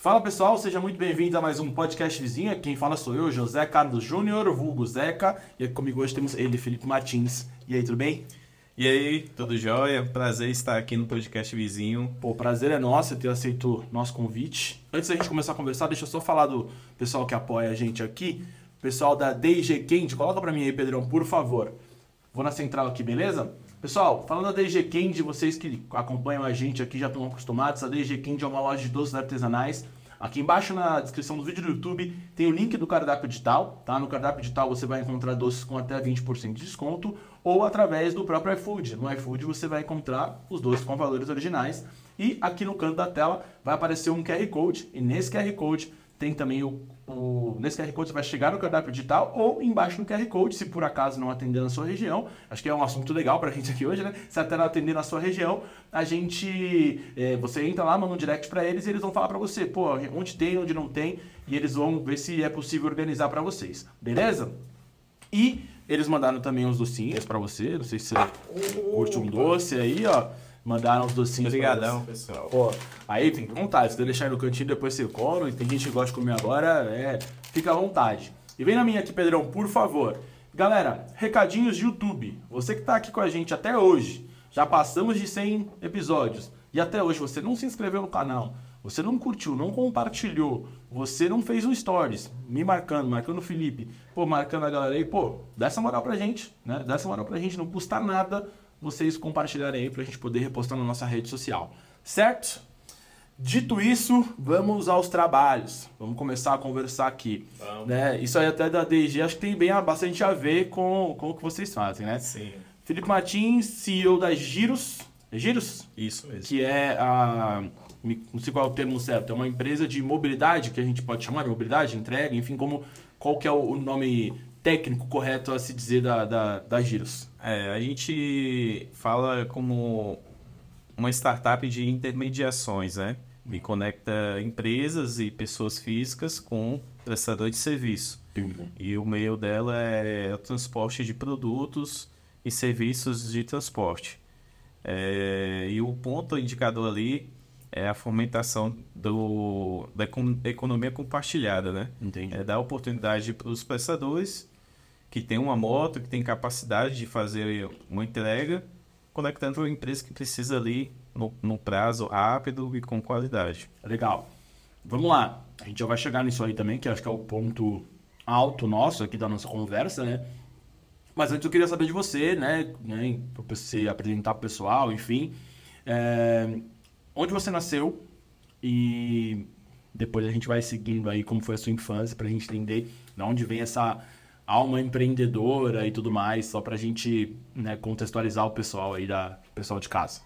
Fala pessoal, seja muito bem-vindo a mais um podcast vizinha. Quem fala sou eu, José Carlos Júnior, vulgo Zeca. E aqui comigo hoje temos ele, Felipe Martins. E aí, tudo bem? E aí, tudo jóia? Prazer estar aqui no podcast vizinho. Pô, o prazer é nosso ter aceito nosso convite. Antes da gente começar a conversar, deixa eu só falar do pessoal que apoia a gente aqui. Pessoal da DG Candy, coloca pra mim aí, Pedrão, por favor. Vou na central aqui, beleza? Pessoal, falando da DG Candy, vocês que acompanham a gente aqui já estão acostumados, a DG Candy é uma loja de doces artesanais. Aqui embaixo na descrição do vídeo do YouTube tem o link do cardápio digital, tá? No cardápio digital você vai encontrar doces com até 20% de desconto ou através do próprio iFood. No iFood você vai encontrar os doces com valores originais e aqui no canto da tela vai aparecer um QR Code e nesse QR Code tem também o, o, nesse QR Code você vai chegar no cardápio digital ou embaixo no QR Code, se por acaso não atender na sua região. Acho que é um assunto legal pra gente aqui hoje, né? Se até não atender na sua região, a gente. É, você entra lá, manda um direct para eles e eles vão falar para você, pô, onde tem, onde não tem, e eles vão ver se é possível organizar para vocês. Beleza? E eles mandaram também uns docinhos para você. Não sei se você curte um doce aí, ó. Mandaram os docinhos. Obrigadão, pessoal. Pô, aí tem vontade. Se você deixar aí no cantinho, depois você come. Tem gente que gosta de comer agora, é. Fica à vontade. E vem na minha aqui, Pedrão, por favor. Galera, recadinhos de YouTube. Você que tá aqui com a gente até hoje, já passamos de 100 episódios. E até hoje você não se inscreveu no canal, você não curtiu, não compartilhou, você não fez um stories, me marcando, marcando o Felipe, pô, marcando a galera aí, pô, dá essa moral pra gente, né? Dá essa moral pra gente, não custa nada vocês compartilharem aí pra gente poder repostar na nossa rede social, certo? Dito isso, vamos aos trabalhos. Vamos começar a conversar aqui. Vamos. Né? Isso aí até da DG acho que tem bem bastante a ver com, com o que vocês fazem, né? Sim. Felipe Martins, CEO da Giros. É Giros? Isso mesmo. Que é a. Não sei qual é o termo certo. É uma empresa de mobilidade, que a gente pode chamar de mobilidade, entrega, enfim, como, qual que é o nome técnico correto a se dizer da, da, da Giros? É, a gente fala como uma startup de intermediações, né? E conecta empresas e pessoas físicas com prestador de serviço. E o meio dela é o transporte de produtos e serviços de transporte. É, e o ponto indicador ali é a fomentação do, da econ- economia compartilhada, né? Entendi. É dar oportunidade para os prestadores que tem uma moto, que tem capacidade de fazer uma entrega, conectando a empresa que precisa ali no, no prazo rápido e com qualidade. Legal. Vamos lá. A gente já vai chegar nisso aí também, que acho que é o ponto alto nosso aqui da nossa conversa, né? Mas antes eu queria saber de você, né? né para você apresentar pro pessoal, enfim. É, onde você nasceu e depois a gente vai seguindo aí como foi a sua infância pra gente entender de onde vem essa alma empreendedora e tudo mais, só pra gente né, contextualizar o pessoal aí, da pessoal de casa.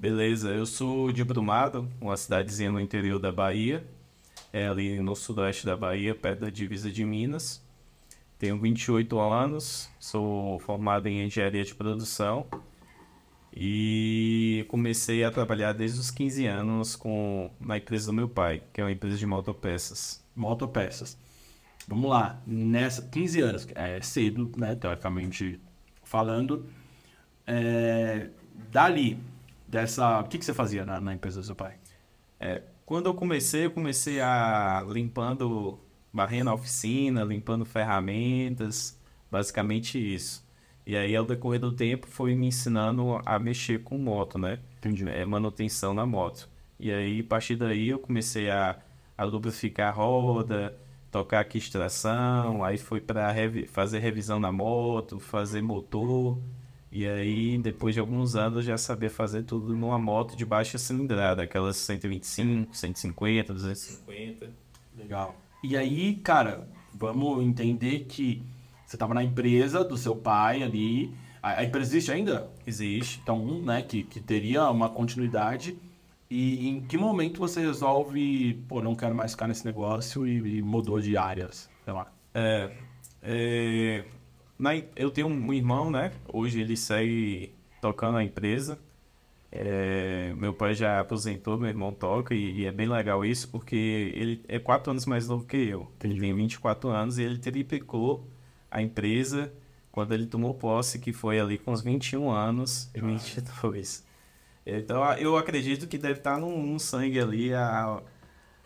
Beleza, eu sou de Brumado, uma cidadezinha no interior da Bahia, é ali no sudoeste da Bahia, perto da divisa de Minas. Tenho 28 anos, sou formado em engenharia de produção e comecei a trabalhar desde os 15 anos com, na empresa do meu pai, que é uma empresa de motopeças. Motopeças. Vamos lá, nessa 15 anos, é cedo, né, teoricamente falando. É, dali, dessa. O que, que você fazia na, na empresa do seu pai? É, quando eu comecei, eu comecei a limpando, varrendo a oficina, limpando ferramentas, basicamente isso. E aí, ao decorrer do tempo, foi me ensinando a mexer com moto, né? Entendi. É, manutenção na moto. E aí, a partir daí, eu comecei a, a lubrificar a roda, tocar aqui extração, aí foi para fazer revisão na moto, fazer motor. E aí, depois de alguns anos, eu já sabia fazer tudo numa moto de baixa cilindrada, aquelas 125, 150, 250. Legal. E aí, cara, vamos entender que você estava na empresa do seu pai ali. A, a empresa existe ainda? Existe. Então, um, né, que, que teria uma continuidade. E em que momento você resolve, pô, não quero mais ficar nesse negócio e, e mudou de áreas, sei lá. É, é, na, eu tenho um irmão, né? Hoje ele segue tocando a empresa. É, meu pai já aposentou, meu irmão toca e, e é bem legal isso porque ele é quatro anos mais novo que eu. Ele tem 24 anos e ele triplicou a empresa quando ele tomou posse, que foi ali com os 21 anos e 22. Então eu acredito que deve estar no, no sangue ali a,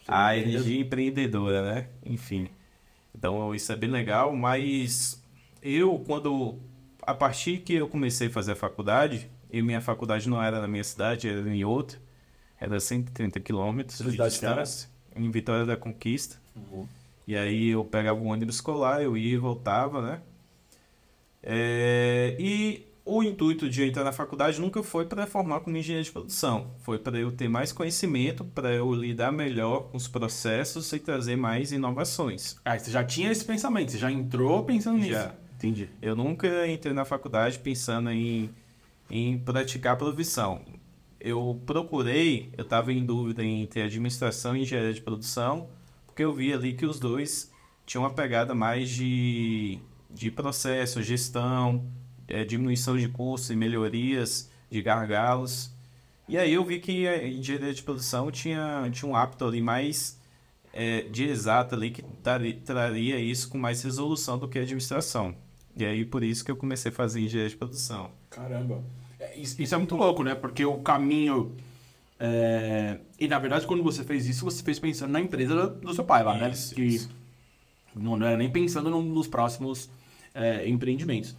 a energia empreendedora, né? Enfim. Então isso é bem legal, mas eu quando a partir que eu comecei a fazer a faculdade, e minha faculdade não era na minha cidade, era em outra, era 130 quilômetros de distância, em Vitória da Conquista. Uhum. E aí eu pegava o ônibus escolar, eu ia e voltava, né? É, e o intuito de eu entrar na faculdade nunca foi para formar como engenheiro de produção. Foi para eu ter mais conhecimento, para eu lidar melhor com os processos e trazer mais inovações. Ah, você já tinha esse pensamento, você já entrou pensando nisso. Já. Entendi. Eu nunca entrei na faculdade pensando em, em praticar a profissão. Eu procurei, eu estava em dúvida entre administração e engenharia de produção, porque eu vi ali que os dois tinham uma pegada mais de, de processo, gestão, é, diminuição de custos e melhorias de gargalos. E aí eu vi que a engenharia de produção tinha, tinha um hábito ali mais é, de exato ali que traria, traria isso com mais resolução do que a administração. E aí por isso que eu comecei a fazer engenharia de produção. Caramba. É, isso é muito louco, né? Porque o caminho. É... E na verdade, quando você fez isso, você fez pensando na empresa do seu pai lá, isso, né? Que isso. não era nem pensando nos próximos é, empreendimentos.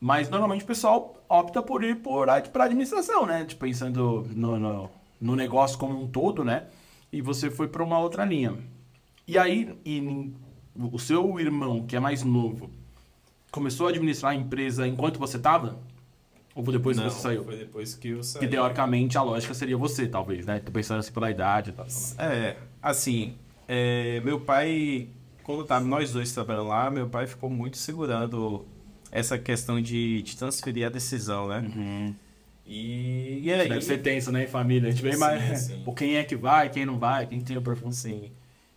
Mas normalmente o pessoal opta por ir por para administração, né? Tipo, pensando no, no, no, negócio como um todo, né? E você foi para uma outra linha. E aí, e, o seu irmão, que é mais novo, começou a administrar a empresa enquanto você estava? Ou foi depois Não, que você saiu? foi depois que eu saí. Que teoricamente a lógica seria você, talvez, né? Tô pensando assim pela idade e tal. É, assim, é, meu pai, quando tava nós dois trabalhando lá, meu pai ficou muito segurando essa questão de, de transferir a decisão, né? Uhum. E, e aí... Deve ser tenso, né, em família? A gente vê mais sim. por quem é que vai, quem não vai, quem tem o perfume. Sim.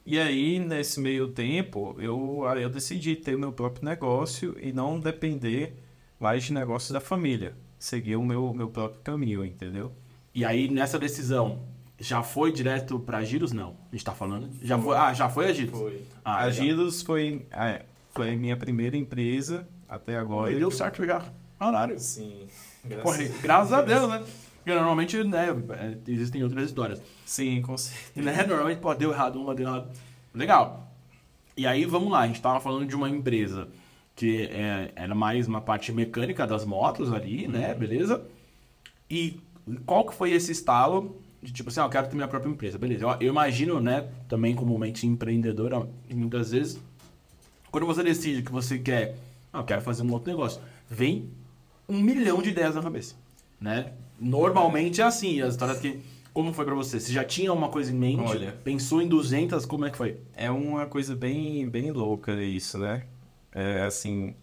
E aí, nesse meio tempo, eu, eu decidi ter o meu próprio negócio e não depender mais de negócios da família. Seguir o meu, meu próprio caminho, entendeu? E aí, nessa decisão, já foi direto para Giros? Não. A gente tá falando? Já foi, ah, já foi a Giros? Foi. Ah, a Giros foi, é, foi a minha primeira empresa até agora. E deu certo já. Horário. Sim. Graças, Porra, graças a Deus, né? Porque normalmente, né, é, existem outras histórias. Sim, com certeza. Né? Normalmente, pô, deu errado uma, deu errado. Legal. E aí, vamos lá, a gente tava falando de uma empresa que é, era mais uma parte mecânica das motos ali, né, uhum. beleza? E qual que foi esse estalo de tipo assim, ah, eu quero ter minha própria empresa, beleza. Eu, eu imagino, né, também comumente empreendedora, muitas vezes, quando você decide que você quer ah, eu quero fazer um outro negócio. Vem um milhão de ideias na cabeça, né? Normalmente é assim, as histórias que... Como foi para você? Você já tinha uma coisa em mente? Olha, pensou em 200? Como é que foi? É uma coisa bem, bem louca isso, né? É assim,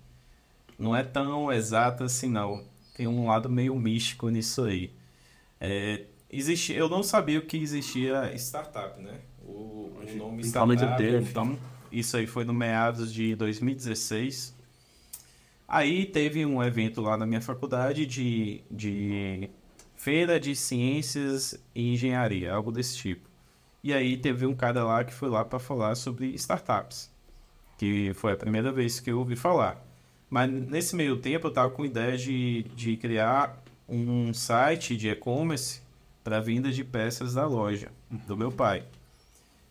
não é tão exata assim não. Tem um lado meio místico nisso aí. É, existe, eu não sabia que existia startup, né? O, o nome startup. Então, isso aí foi no meados de 2016. Aí teve um evento lá na minha faculdade de, de feira de ciências e engenharia, algo desse tipo. E aí teve um cara lá que foi lá para falar sobre startups, que foi a primeira vez que eu ouvi falar. Mas nesse meio tempo eu estava com ideia de, de criar um site de e-commerce para venda de peças da loja do meu pai.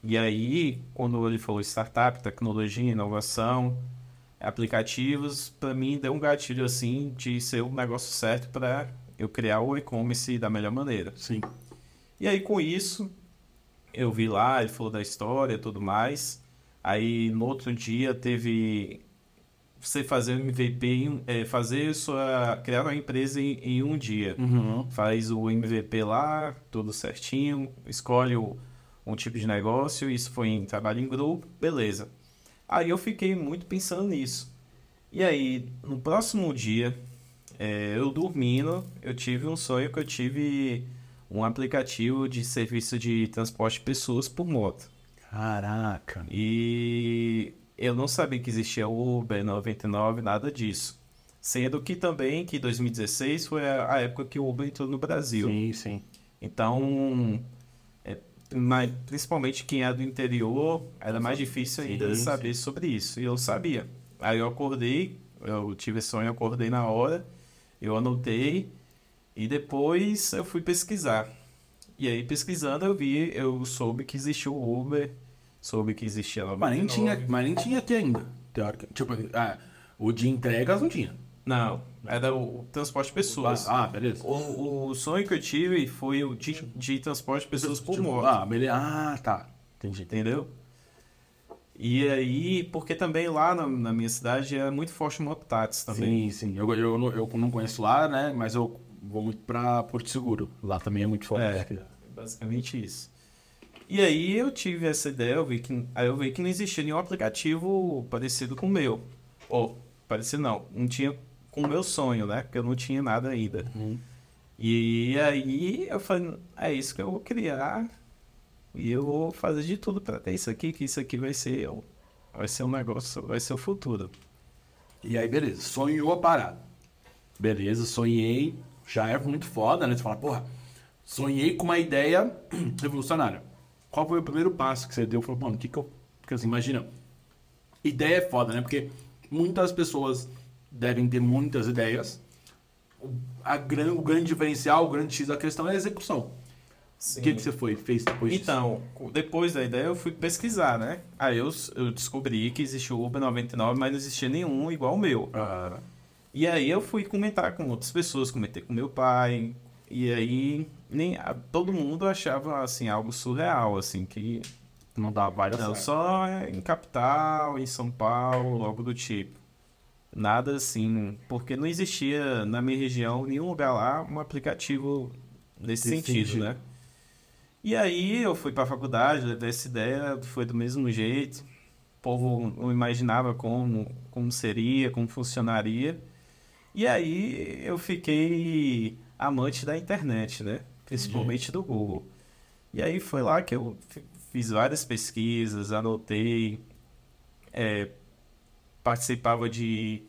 E aí, quando ele falou startup, tecnologia, inovação, aplicativos, para mim deu um gatilho assim de ser o negócio certo para eu criar o e-commerce da melhor maneira. Sim. E aí com isso, eu vi lá, ele falou da história e tudo mais. Aí no outro dia teve você fazer um MVP, é, fazer sua criar uma empresa em, em um dia. Uhum. Faz o MVP lá, tudo certinho, escolhe o, um tipo de negócio, isso foi em trabalho em grupo, beleza. Aí eu fiquei muito pensando nisso. E aí, no próximo dia, é, eu dormindo, eu tive um sonho que eu tive um aplicativo de serviço de transporte de pessoas por moto. Caraca. E eu não sabia que existia Uber 99, nada disso. Sendo que também que 2016 foi a época que o Uber entrou no Brasil. Sim, sim. Então, mas principalmente quem é do interior, era mais difícil ainda sim, saber sim. sobre isso. E eu sabia. Aí eu acordei, eu tive sonho, eu acordei na hora, eu anotei e depois eu fui pesquisar. E aí, pesquisando, eu vi, eu soube que existia o Uber, soube que existia a Mas nem 99. tinha, mas nem tinha aqui ainda, teórica. Tipo, ah, o de entregas não tinha. Não, era o transporte de pessoas. Ah, beleza. O, o sonho que eu tive foi o de, de transporte de pessoas por Tipo, moto. Ah, beleza. Ah, tá. Entendi. Entendeu? E aí, porque também lá na, na minha cidade é muito forte o mototáxi também. Sim, sim. Eu, eu, não- eu não conheço lá, né? Mas eu vou muito pra Porto Seguro. Lá também é muito forte. É, basicamente isso. E aí eu tive essa ideia, eu vi que, aí eu vi que não existia nenhum aplicativo parecido com o meu. Ou, parecido não, não tinha com o meu sonho, né? Porque eu não tinha nada ainda. Uhum. E aí eu falei, é isso que eu vou criar. E eu vou fazer de tudo pra ter isso aqui, que isso aqui vai ser, o- vai ser um negócio, vai ser o futuro. E aí, beleza. Sonhou a parada. Beleza, sonhei. Já é muito foda, né? Você fala, porra, sonhei com uma ideia revolucionária. Qual foi o primeiro passo que você deu? Falou, mano, o que que eu... Porque assim, imagina, ideia é foda, né? Porque muitas pessoas devem ter muitas ideias. O, a gran, o grande diferencial, o grande X da questão é a execução. O que, que você foi, fez depois disso? Então, depois da ideia eu fui pesquisar, né? Aí eu, eu descobri que existia o Uber 99, mas não existia nenhum igual o meu. Ah, E aí eu fui comentar com outras pessoas, comentei com meu pai. E aí nem todo mundo achava assim algo surreal, assim, que não dá várias não, só em capital, em São Paulo, algo do tipo. Nada assim, porque não existia na minha região nenhum lugar lá um aplicativo nesse Nesse sentido, sentido. né? E aí eu fui para a faculdade, levei essa ideia, foi do mesmo jeito. O povo não imaginava como, como seria, como funcionaria. E aí eu fiquei amante da internet, né? Principalmente do Google. E aí foi lá que eu fi- fiz várias pesquisas, anotei, é, participava de.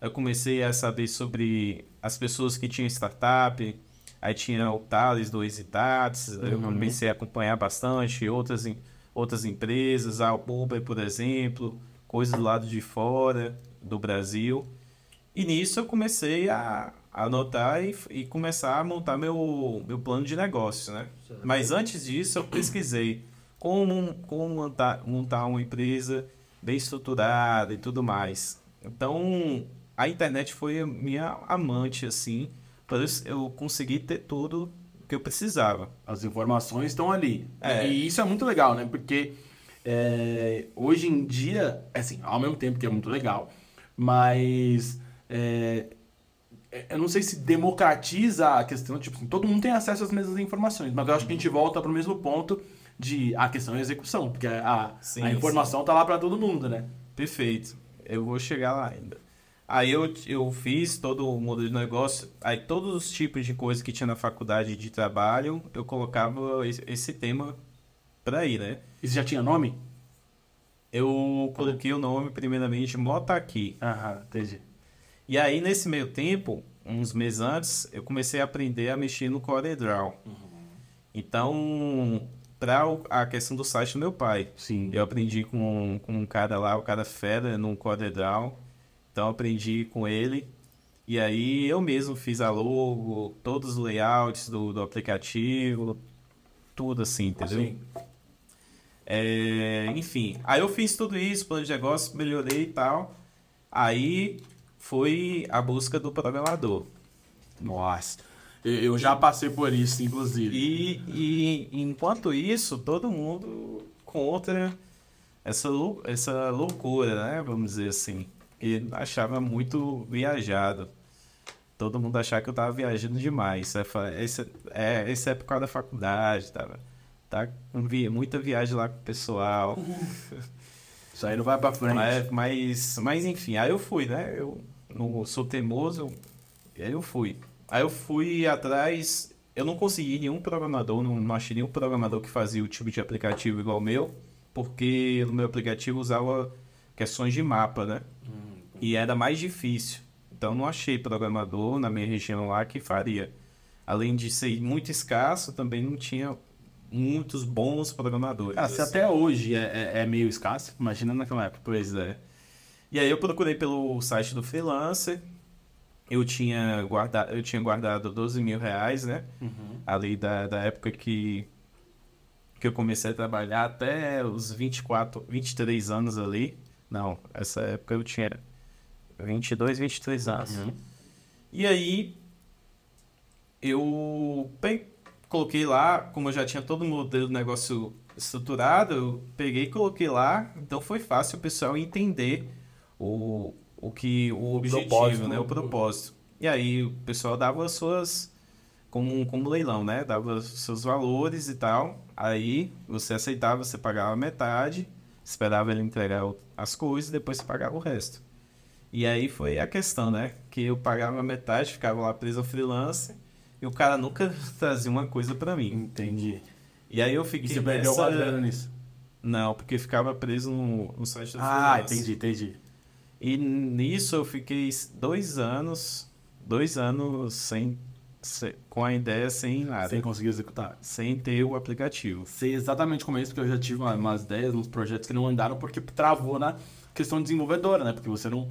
Eu comecei a saber sobre as pessoas que tinham startup, aí tinha o Thales do Exitates, eu Uhum. comecei a acompanhar bastante, outras, outras empresas, a Uber, por exemplo, coisas do lado de fora do Brasil. E nisso eu comecei a anotar e, e começar a montar meu, meu plano de negócio, né? Mas antes disso eu pesquisei como, como montar, montar uma empresa bem estruturada e tudo mais. Então a internet foi a minha amante, assim, para eu conseguir ter tudo que eu precisava. As informações estão ali. É. E isso é muito legal, né? Porque é, hoje em dia, assim, ao mesmo tempo que é muito legal, mas é, é, eu não sei se democratiza a questão, tipo assim, todo mundo tem acesso às mesmas informações, mas eu acho que a gente volta para o mesmo ponto de a questão é execução, porque a, Sim, a informação tá lá para todo mundo, né? Perfeito. Eu vou chegar lá ainda. Aí eu, eu fiz todo o modelo de negócio, aí todos os tipos de coisa que tinha na faculdade de trabalho, eu colocava esse, esse tema para ir, né? Isso já tinha nome? Eu coloquei o nome primeiramente Motaqui. Aham, entendi. E aí nesse meio tempo, uns meses antes, eu comecei a aprender a mexer no CorelDRAW. Então, para a questão do site do meu pai, Sim. eu aprendi com, com um cara lá, o cara fera no CorelDRAW. Então aprendi com ele. E aí eu mesmo fiz a logo, todos os layouts do, do aplicativo, tudo assim, entendeu? Sim. É, enfim, aí eu fiz tudo isso, plano de negócio, melhorei e tal. Aí foi a busca do programador. Nossa. Eu já passei por isso, inclusive. E, e enquanto isso, todo mundo contra essa, lou- essa loucura, né? Vamos dizer assim. E achava muito viajado. Todo mundo achava que eu tava viajando demais. Esse, é, esse é por causa da faculdade, tava. Tá com vi- muita viagem lá com o pessoal. Isso aí não vai pra frente. Mas, mas, mas enfim, aí eu fui, né? Eu teimoso, e aí eu fui. Aí eu fui atrás, eu não consegui nenhum programador, não, não achei nenhum programador que fazia o tipo de aplicativo igual o meu, porque no meu aplicativo usava questões de mapa, né? E era mais difícil. Então não achei programador na minha região lá que faria. Além de ser muito escasso, também não tinha muitos bons programadores. Ah, se até hoje é, é- é meio escasso, imagina naquela época. Pois é. E aí eu procurei pelo site do freelancer eu tinha guardado, eu tinha guardado 12 mil reais, né? Uhum. Ali da, da época que, que eu comecei a trabalhar até os 24, 23 anos ali. Não, essa época eu tinha 22, 23 anos. Uhum. E aí eu pe- coloquei lá, como eu já tinha todo o modelo do negócio estruturado, eu peguei e coloquei lá, então foi fácil o pessoal entender o, o que o objetivo, propósito, né, o propósito. E aí o pessoal dava as suas como como leilão, né? Dava os seus valores e tal. Aí você aceitava, você pagava metade, esperava ele entregar as coisas e depois você pagava o resto. E aí foi a questão, né? Que eu pagava metade, ficava lá preso freelance e o cara nunca trazia uma coisa pra mim. Entendi. E aí eu E fiquei você perdeu nessa... nisso? Não, porque ficava preso no, no site do Ah, freelance. entendi, entendi. E nisso eu fiquei dois anos, dois anos sem, sem- com a ideia sem nada, Sem conseguir executar. sem ter o aplicativo. Sei exatamente como é isso, porque eu já tive uma- umas ideias, uns projetos que não andaram porque travou na questão desenvolvedora, né? Porque você não.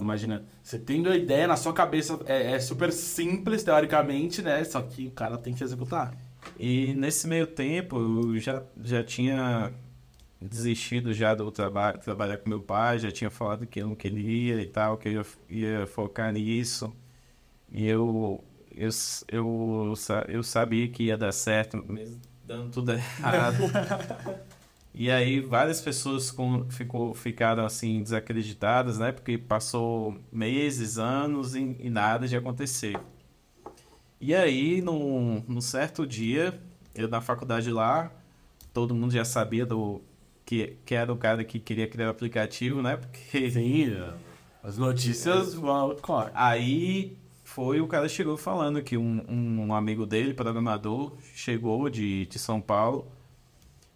imagina, você tendo a ideia na sua cabeça é, é super simples, teoricamente, né? Só que o cara tem que executar. E nesse meio tempo eu já, já tinha desistido já do trabalho, trabalhar com meu pai, já tinha falado que eu não queria e tal, que eu ia, focar nisso. E eu, eu, eu, eu sabia que ia dar certo, mesmo dando tudo errado. E aí várias pessoas com, ficou, ficaram assim desacreditadas, né? Porque passou meses, anos e, e nada de acontecer. E aí, num, num certo dia, eu na faculdade lá, todo mundo já sabia do que, que era o cara que queria criar o aplicativo, né? Porque Sim, as notícias vão. Claro. aí foi o cara chegou falando que um, um amigo dele, programador, chegou de, de São Paulo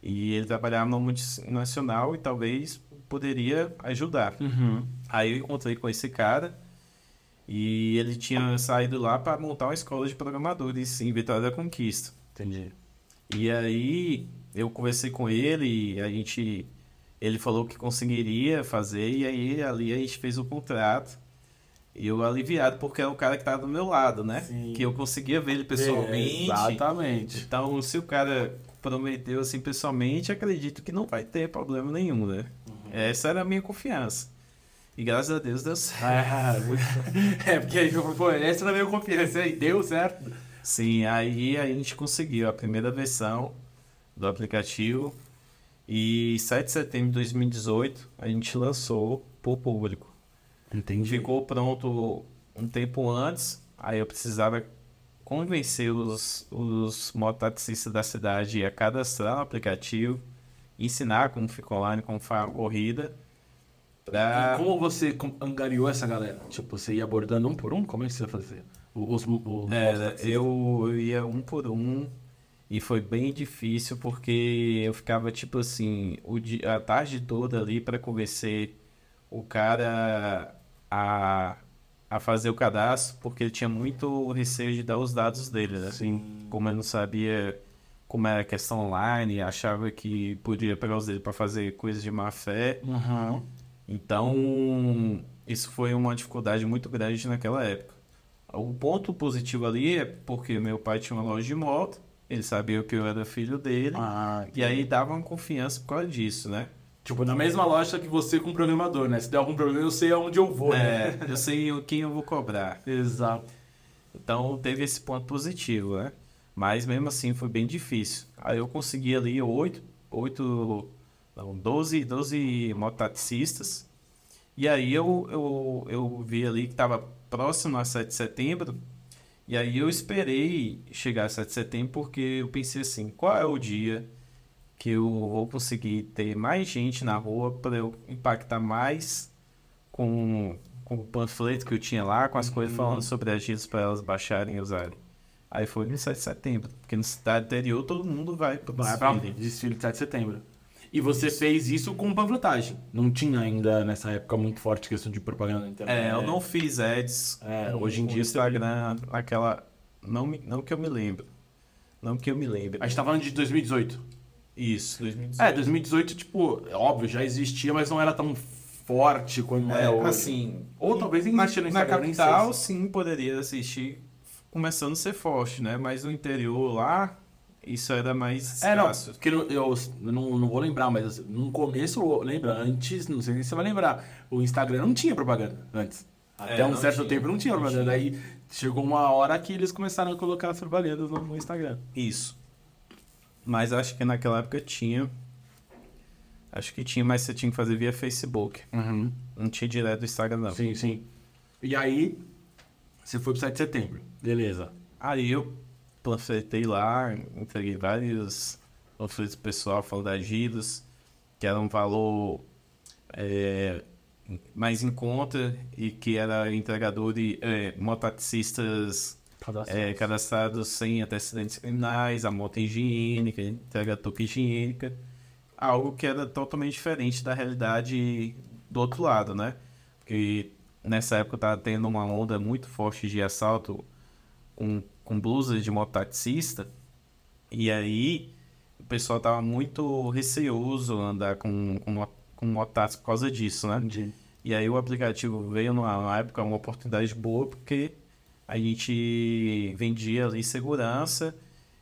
e ele trabalhava no multinacional e talvez poderia ajudar. Uhum. Aí eu encontrei com esse cara e ele tinha saído lá para montar uma escola de programadores em Vitória da Conquista. Entendi. E aí eu conversei com ele e a gente ele falou que conseguiria fazer e aí ali a gente fez o contrato. E eu aliviado porque é o cara que estava do meu lado, né? Sim. Que eu conseguia ver ele pessoalmente. Exatamente. Então, se o cara prometeu assim pessoalmente, acredito que não vai ter problema nenhum, né? Essa era a minha confiança. E graças a Deus deu certo. É, muito- é, porque aí, pô, essa era a minha confiança aí, deu certo. Sim, aí a gente conseguiu a primeira versão do aplicativo e 7 de setembro de 2018 a gente lançou para o público. Entendi. Ficou pronto um tempo antes, aí eu precisava convencer os, os mototaxistas da cidade a cadastrar o aplicativo, ensinar como fica online, como faz a corrida. Pra... E como você angariou essa galera? Tipo, você ia abordando um por um? Como é que você ia fazer? Os, os, Era, eu, eu ia um por um e foi bem difícil porque eu ficava tipo assim, o dia, a tarde toda ali para convencer o cara a, a fazer o cadastro, porque ele tinha muito receio de dar os dados dele, né? Sim. Como eu não sabia como era a questão online, achava que podia pegar os dele para fazer coisas de má fé. Uhum. Então, isso foi uma dificuldade muito grande naquela época. O ponto positivo ali é porque meu pai tinha uma loja de moto, ele sabia que eu era filho dele, Ah, e aí dava uma confiança por causa disso, né? Tipo, na mesma loja que você com o programador, né? Se der algum problema, eu sei aonde eu vou, É, né? eu sei o- quem eu vou cobrar. Exato. Então, teve esse ponto positivo, né? Mas mesmo assim foi bem difícil. Aí eu consegui ali oito, oito, não, 12, 12 mototaxistas. E aí eu, eu, eu vi ali que estava próximo a 7 de setembro. E aí eu esperei chegar a 7 de setembro porque eu pensei assim, qual é o dia que eu vou conseguir ter mais gente na rua para eu impactar mais com, com o panfleto que eu tinha lá, com as coisas falando sobre agitos para elas baixarem e usarem. Aí foi no 7 de setembro, porque no cidade interior todo mundo vai pra desfile. desfile de 7 de setembro. E você fez isso com panfletagem. Não tinha ainda nessa época muito forte questão de propaganda na internet. É, eu não fiz ads. É, com- hoje em dia Instagram, aquela. Não, me- não que eu me lembro. Não que eu me lembre. A gente tá falando de 2018. Isso, 2018. É, 2018, tipo, óbvio, já existia, mas não era tão forte quando é, É, hoje. assim, Ou talvez nem na, existia no na Instagram, nem sei capital, sim, poderia assistir começando a ser forte, né? Mas no interior lá, isso era mais É, não, porque eu, eu não, não vou lembrar, mas assim, no começo, lembra, antes, não sei se você vai lembrar, o Instagram não tinha propaganda antes. Até É, um não certo tinha, tempo não tinha não propaganda. tinha. Aí chegou uma hora que eles começaram a colocar as propagandas no, no Instagram. Isso. Mas acho que naquela época tinha. Acho que tinha, mas você tinha que fazer via Facebook. Não tinha direto do Instagram, não. Sim, sim. E aí, você foi pro 7 de setembro. Beleza. Aí eu panfletei lá, entreguei vários panfletos pessoal falando das giros, que era um valor é, mais em conta e que era entregador de é, mototaxistas é, cadastrados sem antecedentes criminais, a moto higiênica, entrega touca higiênica, algo que era totalmente diferente da realidade do outro lado, né? Porque nessa época tava tendo uma onda muito forte de assalto com, com blusas de mototaxista, e aí o pessoal tava muito receoso andar com, com, com mototáxi por causa disso, né? E aí o aplicativo veio numa numa época, uma oportunidade boa, porque a gente vendia ali segurança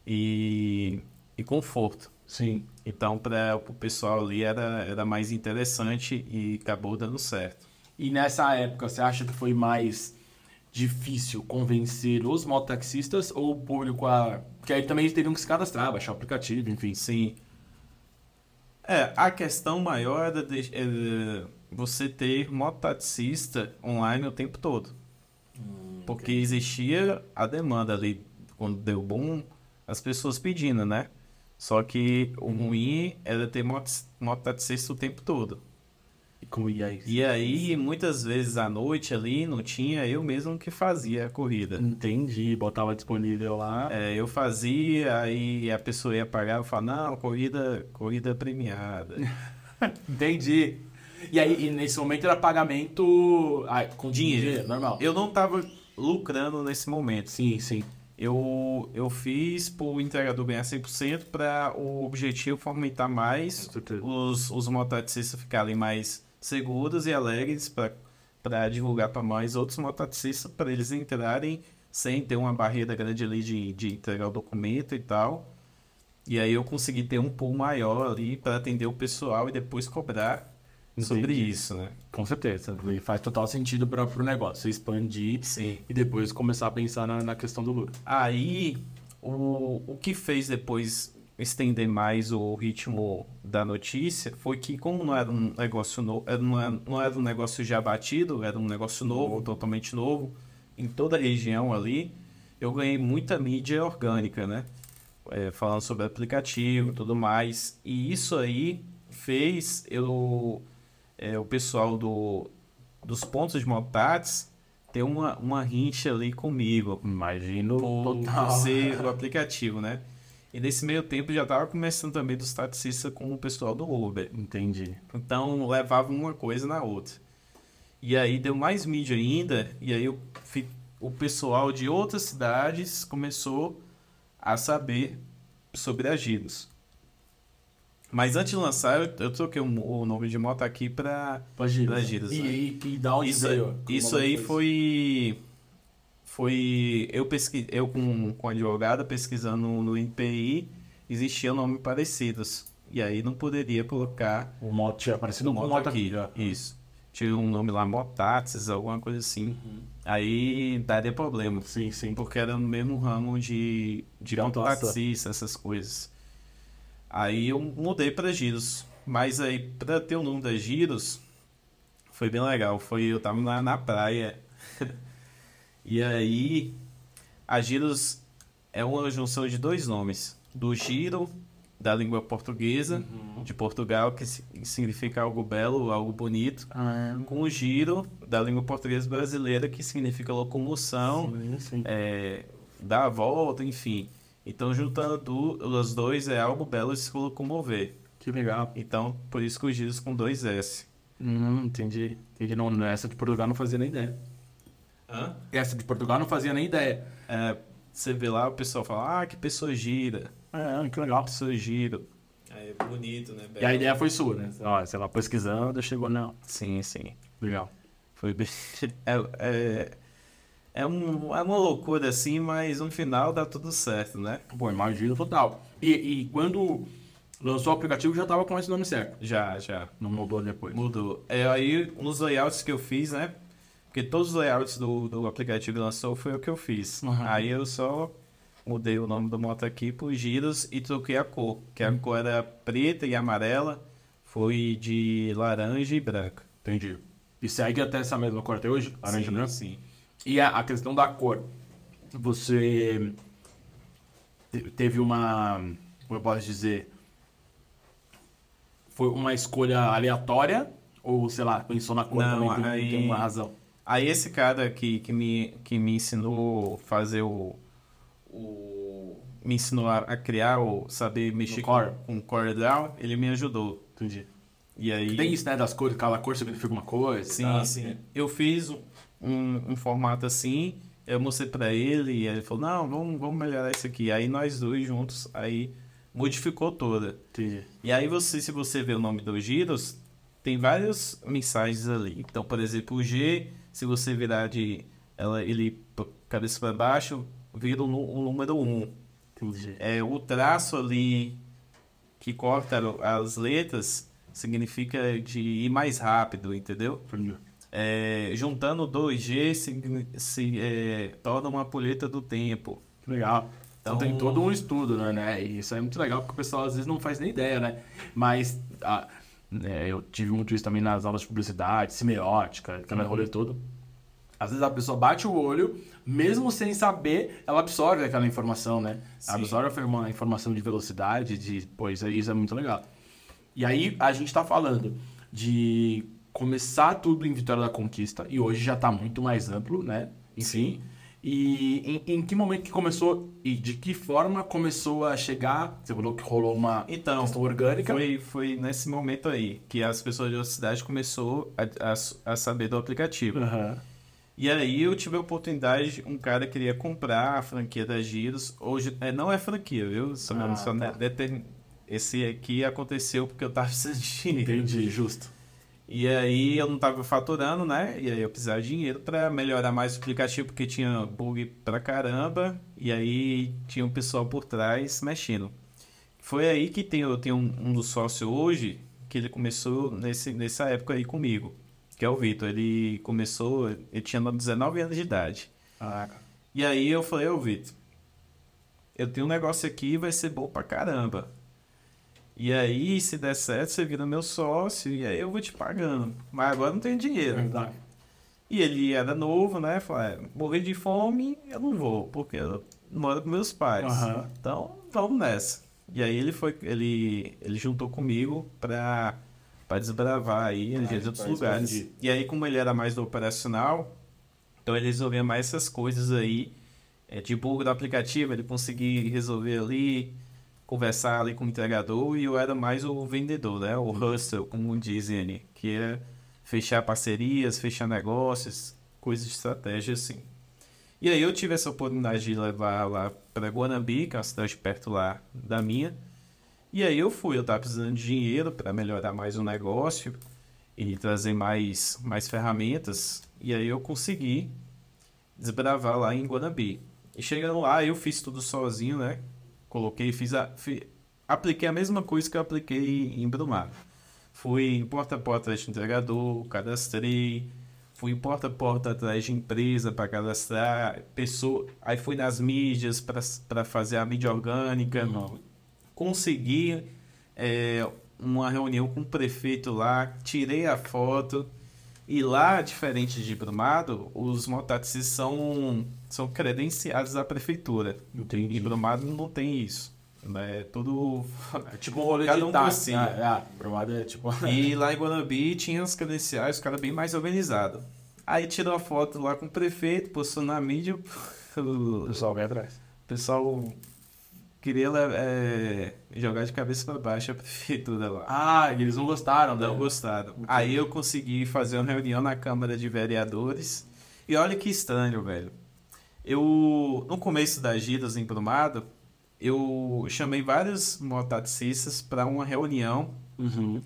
e, e conforto. Sim. Então, para o pessoal ali era, era mais interessante e acabou dando certo. E nessa época, você acha que foi mais difícil convencer os mototaxistas ou o público a... Porque aí também eles teriam que se cadastrar, baixar o aplicativo, enfim. Sim. É, a questão maior era, de- era você ter mototaxista online o tempo todo. Porque existia a demanda ali, quando deu bom, as pessoas pedindo, né? Só que o ruim era ter moto- mototaxista o tempo todo. E como ia isso? E aí, muitas vezes à noite ali, não tinha eu mesmo que fazia a corrida. Entendi, botava disponível lá. É, eu fazia, aí a pessoa ia pagar, eu falava, não, corrida, corrida premiada. Entendi. E aí, e nesse momento era pagamento ah, com dinheiro, normal. Eu não tava lucrando nesse momento. Sim, sim. Eu, eu fiz pro entregador ganhar 100% para o objetivo fomentar mais os, os mototaxistas ficarem mais seguros e alegres para divulgar para mais outros mototaxistas para eles entrarem sem ter uma barreira grande ali de, de entregar o documento e tal. E aí eu consegui ter um pool maior ali para atender o pessoal e depois cobrar sobre Entendi. isso, né? Com certeza. E faz total sentido para o negócio. Expandir Sim. e depois começar a pensar na, na questão do lucro. Aí, o, o que fez depois estender mais o ritmo da notícia foi que, como não era um negócio novo, não era, não era um negócio já batido, era um negócio novo, totalmente novo, em toda a região ali, eu ganhei muita mídia orgânica, né? É, falando sobre aplicativo e tudo mais. E isso aí fez eu, é, o pessoal do, dos pontos de motates ter uma, uma rincha ali comigo Imagino por total. ser o aplicativo, né? E nesse meio tempo já tava começando também dos taxistas com o pessoal do Uber. Entendi. Então levava uma coisa na outra. E aí deu mais mídia ainda, e aí o, o pessoal de outras cidades começou a saber sobre a Giros. Mas antes de lançar, eu, eu troquei o, o nome de moto aqui para ir. Pra giros, E, né? e, e da onde isso, veio? isso Como aí foi foi. Eu, pesqui, eu com, com a advogada pesquisando no INPI, existiam nomes parecidos. E aí não poderia colocar O moto tinha aparecido moto moto aqui. aqui. Isso. Tinha um nome lá, Motaxis, alguma coisa assim. Uhum. Aí daria problema. Sim, sim. Porque era no mesmo ramo de, de mototaxista, essas coisas. Aí eu mudei para Giros. Mas aí, para ter o nome da Giros, foi bem legal. Foi, eu tava lá na praia. E aí, a Giros é uma junção de dois nomes. Do Giro, da língua portuguesa, Uhum. de Portugal, que si- significa algo belo, algo bonito. Ah, Com o Giro, da língua portuguesa brasileira, que significa locomoção, sim, sim. é, dar a volta, enfim. Então, juntando os dois, é algo belo de se locomover. Que legal. Então, por isso que o Giros com dois S. Hum, entendi. Entendi. Não, essa de Portugal não fazia nem ideia. Essa de Portugal não fazia nem ideia. É, você vê lá, o pessoal fala, ah, que pessoa gira, É, que legal. pessoa gira. É bonito, né? E a ideia foi sua, né? Ó, sei lá, pesquisando, chegou, não. Sim, sim. Legal. Foi bem... É, é, é, um, é uma loucura assim, mas no final dá tudo certo, né? Pô, imagina total. E, e quando lançou o aplicativo já tava com esse nome certo. Já, já. Não mudou depois. Mudou. É, aí, nos layouts que eu fiz, né? Porque todos os layouts do, do aplicativo lançou foi o que eu fiz. Uhum. Aí eu só mudei o nome do moto aqui por giros e troquei a cor. Que a cor era preta e amarela, foi de laranja e branca. Entendi. E segue até essa mesma cor até hoje? Laranja e sim, branco? sim. E a, a questão da cor. Você te- teve uma. Como eu posso dizer? Foi uma escolha aleatória? Ou, sei lá, pensou na cor Não, também tem, aí- tem uma razão? Aí esse cara que, que, me, que me ensinou a fazer o, o- Me ensinou a, criar, ou saber mexer core. com, com CorelDRAW, ele me ajudou. Entendi. E aí... Tem isso, né? Das cores, cada cor significa uma coisa. Sim, tá? sim. Eu fiz um, um formato assim, eu mostrei pra ele e ele falou, não, vamos, vamos melhorar isso aqui. Aí nós dois juntos, aí modificou toda. Entendi. E aí você, se você ver o nome dos giros, tem várias mensagens ali. Então, por exemplo, o G, se você virar de ela, ele cabeça para baixo, vira o, o número 1. Entendi. É, o traço ali que corta as letras significa de ir mais rápido, entendeu? Entendi. É, juntando 2G se, se é, torna uma poleta do tempo. Legal. Então, Então- tem todo um estudo, né, né? E isso é muito legal porque o pessoal às vezes não faz nem ideia, né? Mas né, eu tive muito isso também nas aulas de publicidade, semiótica, aquele rolê todo. Às vezes a pessoa bate o olho, mesmo sem saber, ela absorve aquela informação, né? Sim. Absorve uma informação de velocidade, de. Pô, isso, é- isso é muito legal. E aí a gente tá falando de começar tudo em Vitória da Conquista, e hoje já tá muito mais amplo, né? Enfim. E em, em que momento que começou e de que forma começou a chegar? Você falou que rolou uma Então, questão orgânica. Foi, foi nesse momento aí que as pessoas da cidade começou a, a, a saber do aplicativo. Aham. E aí eu tive a oportunidade, um cara queria comprar a franquia da Giros. Hoje é, não é franquia, viu? Só, Ah, só tá. deter- Esse aqui aconteceu porque eu tava de dinheiro. Entendi, justo. E aí eu não tava faturando, né? E aí eu precisava de dinheiro pra melhorar mais o aplicativo, porque tinha bug pra caramba. E aí tinha um pessoal por trás mexendo. Foi aí que tem, eu tenho um, um dos sócios hoje, que ele começou nesse, nessa época aí comigo. Que é o Vitor. Ele começou, ele tinha 19 anos de idade. E aí eu falei, ô Vitor, eu tenho um negócio aqui vai ser bom pra caramba. E aí, se der certo, você vira meu sócio e aí eu vou te pagando. Mas agora não tenho dinheiro. Verdade. E ele era novo, né? Falei, "É, morrer de fome, eu não vou, porque eu moro com meus pais. Aham. Então, vamos nessa. E aí ele foi, ele, ele juntou comigo pra, pra desbravar aí Ah, de outros lugares. E aí, como ele era mais do operacional, então ele resolvia mais essas coisas aí. É, de bug do aplicativo, ele conseguia resolver ali, conversar ali com o entregador, e eu era mais o vendedor, né? O hustle, como dizem ali, que é fechar parcerias, fechar negócios, coisas de estratégia assim. E aí eu tive essa oportunidade de levar lá para Guanambi, que é uma cidade perto lá da minha. E aí eu fui, eu tava precisando de dinheiro para melhorar mais o negócio e trazer mais, mais ferramentas. E aí eu consegui desbravar lá em Guanambi. E chegando lá, eu fiz tudo sozinho, né? Coloquei, fiz a, fi- apliquei a mesma coisa que eu apliquei em Brumado. Fui porta a porta de entregador, cadastrei, fui porta a porta atrás de empresa para cadastrar, pessoa, aí fui nas mídias para fazer a mídia orgânica, consegui é, uma reunião com o prefeito lá, tirei a foto e lá, diferente de Brumado, os mototáxis são, são credenciados à prefeitura. Entendi. Brumado não tem isso. É tudo É tipo um rolê Cada de um táxi. por si. Ah, ah, Brumado é tipo... E lá em Guanambi tinha os credenciais, os caras bem mais organizados. Aí tirou a foto lá com o prefeito, postou na mídia. O pessoal vem atrás. pessoal queria é, jogar de cabeça para baixo a prefeitura lá. Ah, eles não gostaram, né? Não gostaram. Aí eu consegui fazer uma reunião na Câmara de Vereadores. E olha que estranho, velho. Eu, no começo das giras em Brumado, eu chamei vários mototaxistas para uma reunião Uhum.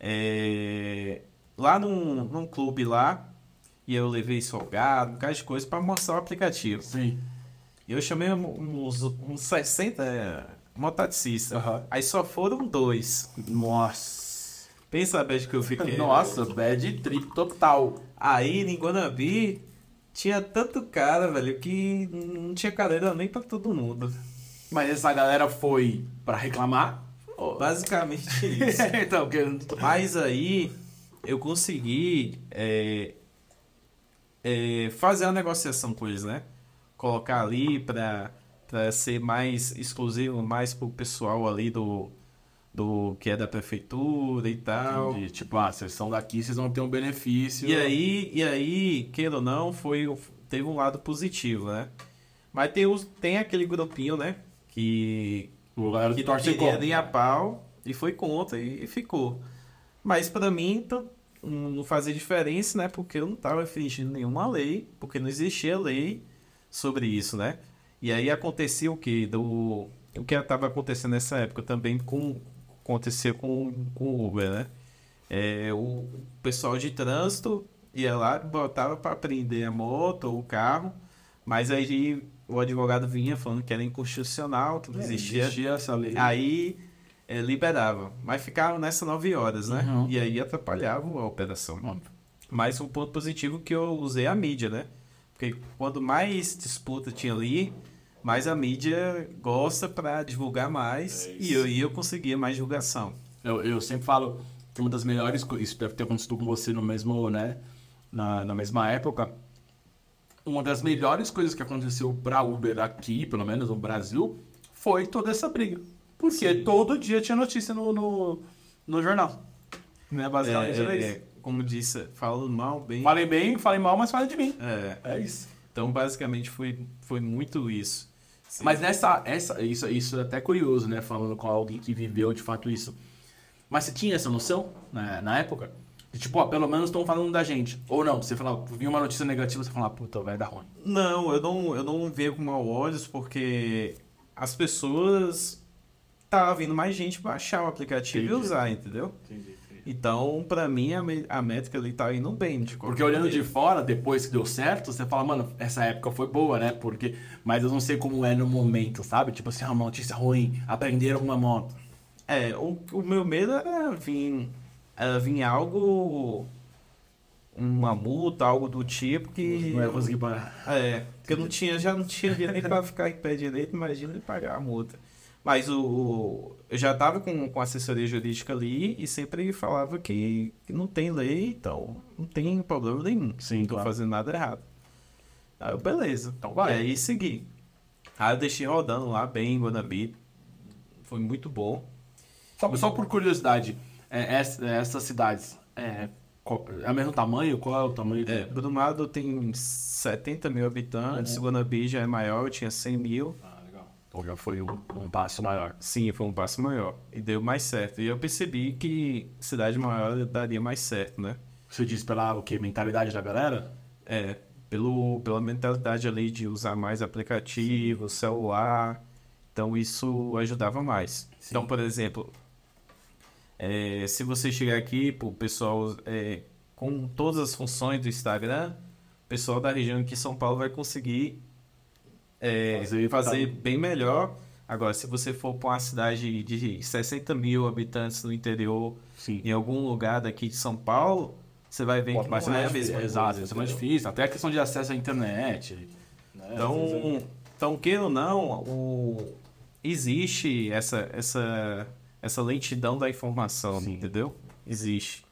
é, lá num, num clube lá. E eu levei salgado, um bocado de coisa para mostrar o aplicativo. Sim. Eu chamei uns, uns 60 mototaxistas. Aham. Aí só foram dois. Nossa. Pensa a bad que eu fiquei. Nossa, bad trip total. Aí em Guanabi tinha tanto cara, velho, que não tinha cadeira nem pra todo mundo. Mas essa galera foi pra reclamar? Basicamente isso. então, porque... Mas aí eu consegui é, é, fazer uma negociação com eles, né? Colocar ali pra ser mais exclusivo, mais pro pessoal ali do, do que é da prefeitura e tal. Entendi. Tipo, ah, vocês são daqui, vocês vão ter um benefício. E aí, e aí, queira ou não, foi, teve um lado positivo, né? Mas tem, os, tem aquele grupinho, né? Que, O galera que torce queria contra. a pau e foi contra e, e ficou. Mas pra mim t- não fazia diferença, né? Porque eu não tava infringindo nenhuma lei, porque não existia lei sobre isso, né? E aí acontecia o que? Do, o que estava acontecendo nessa época também com acontecia com, com o Uber, né? É, o pessoal de trânsito ia lá, botava para prender a moto ou o carro, mas aí o advogado vinha falando que era inconstitucional, que não existia. Existia essa lei. Aí é, liberava, mas ficava nessas 9 horas, né? Uhum. E aí atrapalhava a operação. Mas um ponto positivo que eu usei a mídia, né? Porque quando mais disputa tinha ali, mais a mídia gosta para divulgar mais É e eu, e eu conseguia mais divulgação. Eu, eu sempre falo que uma das melhores coisas, isso deve ter acontecido com você no mesmo, né, na, na mesma época, uma das melhores coisas que aconteceu pra Uber aqui, pelo menos no Brasil, foi toda essa briga. Porque todo dia tinha notícia no, no, no jornal. Né, basicamente É, isso. é, como disse, falo mal, bem. Falem bem, falem mal, mas falem de mim. É, É isso. então basicamente foi, foi muito isso. Sim. Mas nessa, essa, isso, isso é até curioso, né? Falando com alguém que viveu de fato isso. Mas você tinha essa noção né, na época? De tipo, ó, pelo menos estão falando da gente. Ou não, você falava, vinha uma notícia negativa, você falava, puta, vai dar ruim. Não, eu não, eu não vejo com mau olhos porque as pessoas tá vindo mais gente baixar o aplicativo Entendi. e usar, entendeu? Então, pra mim, a, métrica ali tá indo bem. De Porque olhando de maneira. fora, depois que deu certo, você fala, mano, essa época foi boa, né? Porque, mas eu não sei como é no momento, sabe? Tipo assim, ah, uma notícia ruim, aprenderam uma moto. É, o, o meu medo era vir, era vir algo. Uma multa, algo do tipo que. Não ia conseguir parar. É, porque eu não tinha, já não tinha dinheiro nem pra ficar em pé direito, imagina ele pagar a multa. Mas o, o- eu já tava com, com assessoria jurídica ali e sempre falava que, que não tem lei, então não tem problema nenhum. Sim, não tô claro. fazendo nada errado. Aí eu, beleza. Então vai. E aí segui. Aí eu deixei rodando lá bem em Guanabi. Foi muito bom. Só, só por curiosidade, é, essa- essas cidades, é, qual- é o mesmo tamanho? Qual é o tamanho? É, Brumado tem 70 mil habitantes. Guanabi já é maior, tinha 100 mil. Ah, Então já foi um, um passo maior. Sim, foi um passo maior. E deu mais certo. E eu percebi que cidade maior daria mais certo, né? Você diz pela o quê? Mentalidade da galera? É, pelo, pela mentalidade ali de usar mais aplicativo, celular. Então isso ajudava mais. Sim. Então, por exemplo, é, se você chegar aqui pro pessoal é, com todas as funções do Instagram, o pessoal da região aqui em São Paulo vai conseguir é, Fazer- fazer, bem melhor. Agora, se você for para uma cidade de 60 mil habitantes no interior, Sim. em algum lugar daqui de São Paulo, você vai ver que Mas não é é a mais mesma coisa, Exato, isso é mais difícil. Até a questão de acesso à internet. né? Então, então queira ou não, o- existe essa, essa, essa lentidão da informação, Sim. entendeu? Existe.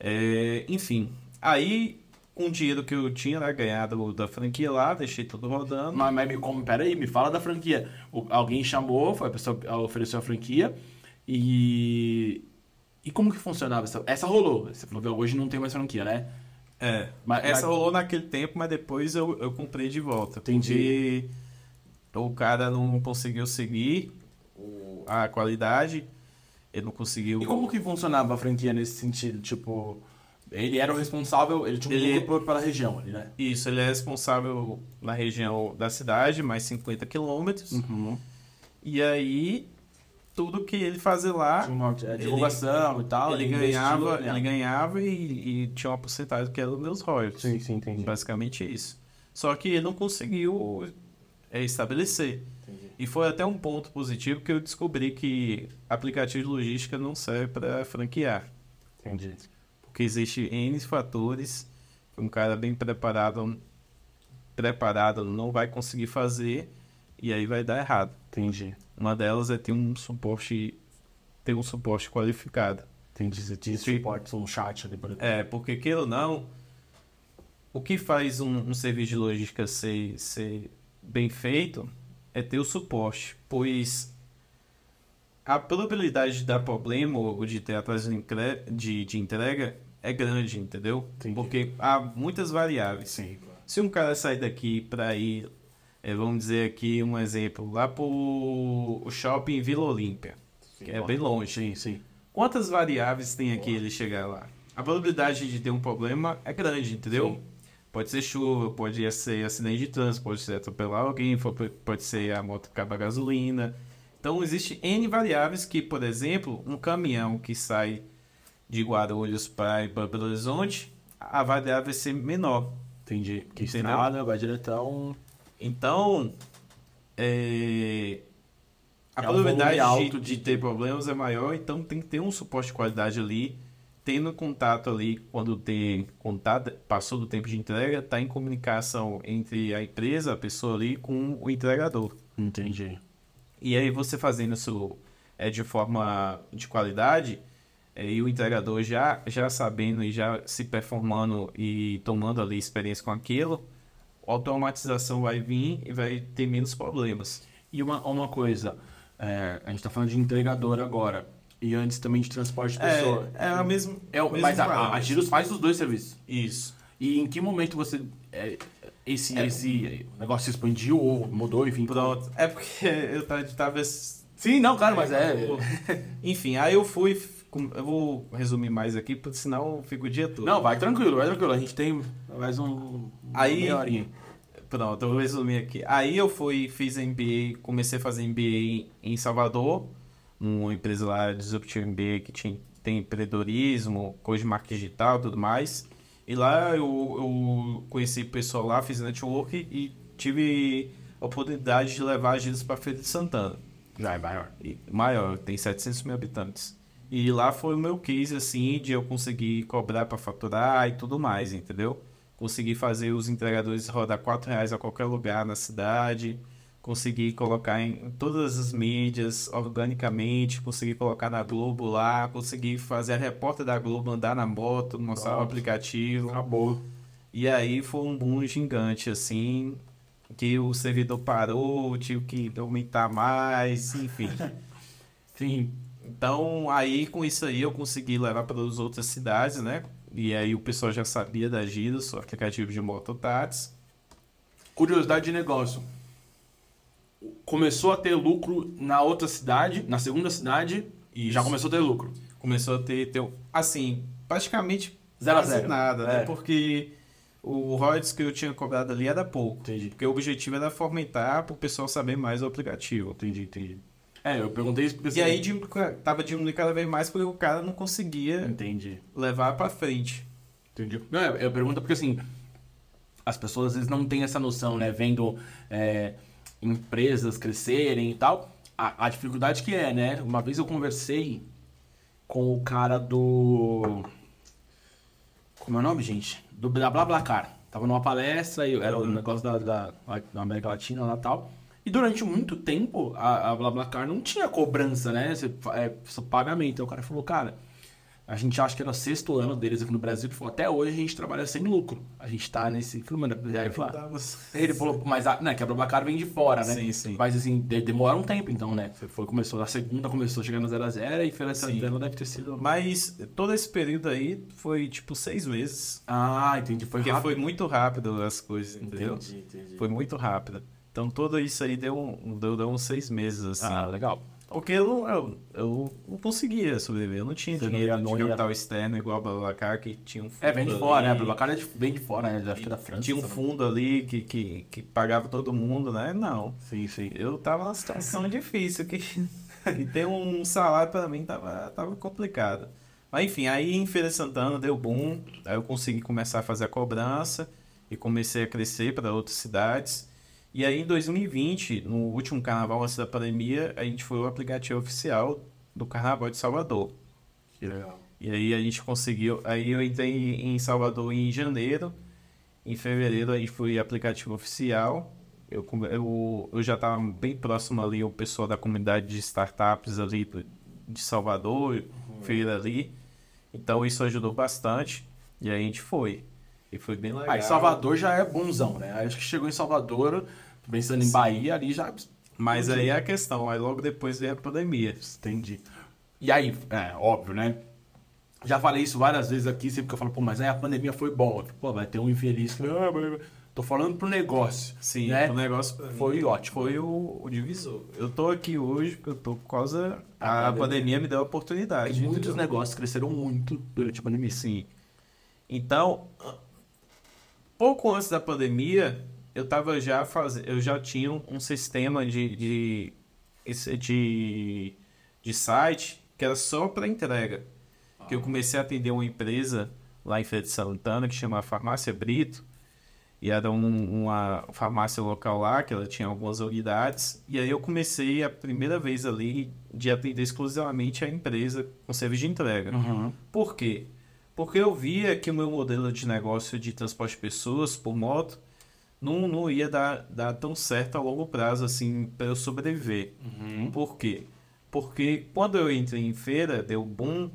É, enfim, aí com o dinheiro que eu tinha né, ganhado da franquia lá, deixei tudo rodando. Mas, mas me, como, peraí, me fala da franquia. O- alguém chamou, foi a pessoa ofereceu a franquia e. E como que funcionava? Essa, essa rolou. Você falou que hoje não tem mais franquia, né? É, Mas- essa mas- rolou naquele tempo, mas depois eu, eu comprei de volta. Entendi. O cara não conseguiu seguir a qualidade, ele não conseguiu. E como que funcionava a franquia nesse sentido? Tipo, ele era o responsável, ele tinha um Ele- lucro pela região ali, né? Isso, ele é responsável na região da cidade, mais 50 quilômetros. Uhum. E aí, tudo que ele fazia lá, Tinha uma é, divulgação e tal. ele investiu, ganhava, né? ele ganhava e, e tinha uma porcentagem que era os meus royalties. Sim, sim, entendi. Basicamente isso. Só que ele não conseguiu é, estabelecer. Entendi. E foi até um ponto positivo que eu descobri que aplicativo de logística não serve para franquear. Entendi. Porque existe N fatores. Um cara bem preparado, preparado não vai conseguir fazer e aí vai dar errado. Entendi. Uma delas é ter um suporte, ter um suporte qualificado. Entendi. Você tinha Sim. suporte no chat ali, por exemplo. É, porque queira ou não, o que faz um, um serviço de logística ser, ser bem feito é ter o suporte, pois a probabilidade de dar problema ou de ter atraso de entrega é grande, entendeu? Entendi. Porque há muitas variáveis. Sim. Se um cara sair daqui para ir, eh, vamos dizer aqui um exemplo, lá pro shopping Vila Olímpia, que é bem longe. Sim, sim. Quantas variáveis tem aqui ele chegar lá? A probabilidade de ter um problema é grande, entendeu? Sim. Pode ser chuva, pode ser acidente de trânsito, pode ser atropelar alguém, pode ser a moto acabar gasolina. Então, existe N variáveis que, por exemplo, um caminhão que sai de Guarulhos para Belo Horizonte, a variável vai ser menor. Entendi. Porque Entendeu? estrada, vai diretão. Então, é, a É um probabilidade alto de, de ter problemas é maior, então tem que ter um suporte de qualidade ali, tendo contato ali quando tem contato, passou do tempo de entrega, tá em comunicação entre a empresa, a pessoa ali, com o entregador. Entendi. E aí você fazendo isso é, de forma de qualidade, é, e o entregador já, já sabendo e já se performando e tomando ali experiência com aquilo, a automatização vai vir e vai ter menos problemas. E uma, uma coisa, é, a gente tá falando de entregador agora. E antes também de transporte de pessoa. É, é a mesma. É, o- mesmo mas a, a, Giros faz os dois serviços. Isso. E em que momento você. é, esse, É. esse negócio se expandiu ou mudou, enfim. Pronto. É porque eu tava Sim, não, claro, mas é. Enfim, aí eu fui. Eu vou resumir mais aqui, porque senão eu fico o dia todo. Não, vai tranquilo, vai tranquilo. A gente tem mais um. Aí-. Pronto, eu vou resumir aqui. Aí eu fui, fiz MBA, comecei a fazer MBA em Salvador, numa empresa lá, Disruptive MBA, que tinha, tem empreendedorismo, coisa de marketing digital e tudo mais. E lá eu, eu conheci o pessoal lá, fiz network e tive a oportunidade de levar a Giros para Feira de Santana. Já é maior. E- maior, tem 700 mil habitantes. E lá foi o meu case, assim, de eu conseguir cobrar para faturar e tudo mais, entendeu? Consegui fazer os entregadores rodar 4 reais a qualquer lugar na cidade, consegui colocar em todas as mídias organicamente, consegui colocar na Globo lá, consegui fazer a repórter da Globo andar na moto, mostrar o aplicativo. Acabou. E aí foi um boom gigante, assim, que o servidor parou, tive que aumentar mais, enfim. Sim. Então, aí com isso aí eu consegui levar para as outras cidades, né? E aí o pessoal já sabia da Giros, o aplicativo de mototáxi. Curiosidade de negócio. Começou a ter lucro na outra cidade, na segunda cidade, e já começou a ter lucro. Começou a ter, ter assim, praticamente Zero quase zero. nada, né? É. Porque o royalties que eu tinha cobrado ali era pouco. Entendi. Porque o objetivo era fomentar para o pessoal saber mais do aplicativo. Entendi, entendi. É, eu perguntei isso porque E aí tava diminuindo cada vez mais porque o cara não conseguia Entendi. levar para frente. Entendi. Não, eu, eu pergunto porque assim, as pessoas às vezes não têm essa noção, né? Vendo é, empresas crescerem e tal. A, a dificuldade que é, né? Uma vez eu conversei com o cara do. Como é o nome, gente? Do da BlaBlaCar. Tava numa palestra, e era o negócio da, da, da América Latina lá e tal. E durante muito tempo, a, a BlaBlaCar não tinha cobrança, né? Você, é, só pagamento. Aí o cara falou, cara, a gente acha que era o sexto ano deles aqui no Brasil. Ele falou, até hoje a gente trabalha sem lucro. A gente tá nesse... Falei, mano, aí ele falou, ele falou, mas a, né, que a BlaBlaCar vem de fora, né? Sim, sim. Mas assim, de- demora um tempo então, né? Foi, começou, a segunda começou chegando a 0 a 0 e foi essa dela deve ter sido... Mas todo esse período aí foi tipo seis meses. Ah, entendi. Foi Porque rápido. foi muito rápido as coisas, entendeu? Entendi, entendi. Foi muito rápido. Então tudo isso aí deu, um- deu, deu uns seis meses, assim. Ah, legal. Porque eu, eu, eu não conseguia sobreviver, eu não tinha Você dinheiro não ia- capital externo igual a BlaBlaCar, que tinha um fundo É, vem de ali, fora, né? Babacar é de, vem de fora, né? Acho que é da França. Tinha um fundo ali que, que, que pagava todo mundo, né? Não. Sim, sim. Eu tava numa situação difícil, que e ter um salário pra mim tava, tava complicado. Mas enfim, aí em Feira de Santana deu boom, aí eu consegui começar a fazer a cobrança e comecei a crescer para outras cidades. E aí em 2020, no último carnaval antes da pandemia, a gente foi o aplicativo oficial do Carnaval de Salvador. Que legal. E aí a gente conseguiu. Aí eu entrei em Salvador em janeiro. Em fevereiro a gente foi aplicativo oficial. Eu, eu, eu já estava bem próximo ali, o pessoal da comunidade de startups ali de Salvador, feira ali. Então isso ajudou bastante. E aí a gente foi. E foi bem legal. Ah, e Salvador já é bonzão, né? Aí acho que chegou em Salvador, pensando em Bahia, ali já. Mas aí é a questão, aí logo depois veio a pandemia. Entendi. E aí, é óbvio, né? Já falei isso várias vezes aqui, sempre que eu falo, pô, mas aí a pandemia foi bom. Pô, vai ter um infeliz que. "Ah, mas- Tô falando pro negócio. Sim, né? o negócio pra mim Foi ótimo. Foi o, o divisor. Eu tô aqui hoje porque eu tô por causa. A, A pandemia me deu a oportunidade. E muitos negócios cresceram muito durante a pandemia. Sim. Então, pouco antes da pandemia, eu tava já fazendo, eu já tinha um sistema de, de, de, de site que era só para entrega. Que eu comecei a atender uma empresa lá em Feira de Santana que chama Farmácia Brito. E era um- uma farmácia local lá, que ela tinha algumas unidades. E aí eu comecei a primeira vez ali de atender exclusivamente a empresa com serviço de entrega. Uhum. Por quê? Porque eu via que o meu modelo de negócio de transporte de pessoas por moto não, não ia dar, dar tão certo a longo prazo assim para eu sobreviver. Uhum. Por quê? Porque quando eu entrei em feira, deu boom,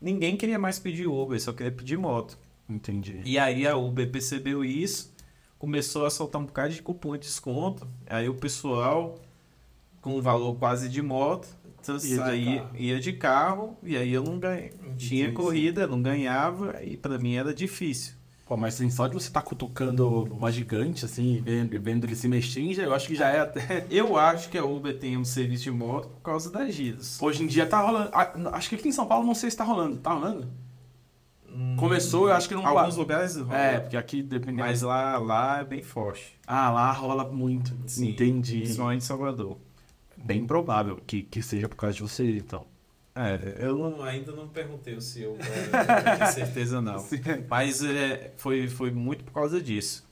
ninguém queria mais pedir Uber, só queria pedir moto. Entendi. E aí a Uber percebeu isso, começou a soltar um bocado de cupom de desconto. Aí o pessoal, com um valor quase de moto, então Ia de saía, carro. ia de carro, e aí eu não ganhei. Tinha corrida, não ganhava, e pra mim era difícil. Pô, mas assim, só de você estar cutucando uma gigante, assim, vendo, vendo ele se mexer, eu acho que já é até. Eu acho que a Uber tem um serviço de moto por causa das giras. Hoje em dia tá rolando. Acho que aqui em São Paulo não sei se tá rolando. Tá rolando? Começou, eu acho que não Alguns lugares É, porque aqui depende. mas lá, lá é bem forte. Ah, lá rola muito. Sim, Entendi. Principalmente em Salvador. Bem provável que, que seja por causa de você, então. É, eu não- ainda não perguntei o CEO, não tenho certeza não. Mas é, foi, foi muito por causa disso.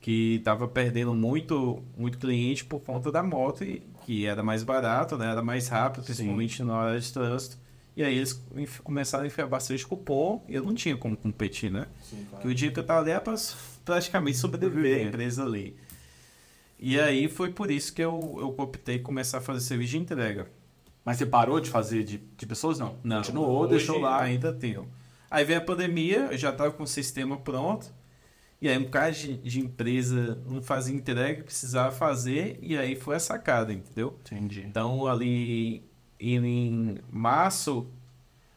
Que tava perdendo muito, muito cliente por conta da moto, e, que era mais barato, né? Era mais rápido, principalmente na hora de trânsito. E aí eles começaram a enfiar bastante cupom e eu não tinha como competir, né? Que o dia que eu tava ali era pra praticamente sobreviver a empresa ali. E aí foi por isso que eu, eu optei começar a fazer serviço de entrega. Mas você parou de fazer de, de pessoas? Não. Não, Continuou, hoje deixou lá. Ainda tenho. Aí veio a pandemia, eu já tava com o sistema pronto. E aí um cara de, de empresa não fazia entrega, precisava fazer, e aí foi a sacada, entendeu? Entendi. Então ali em, em março,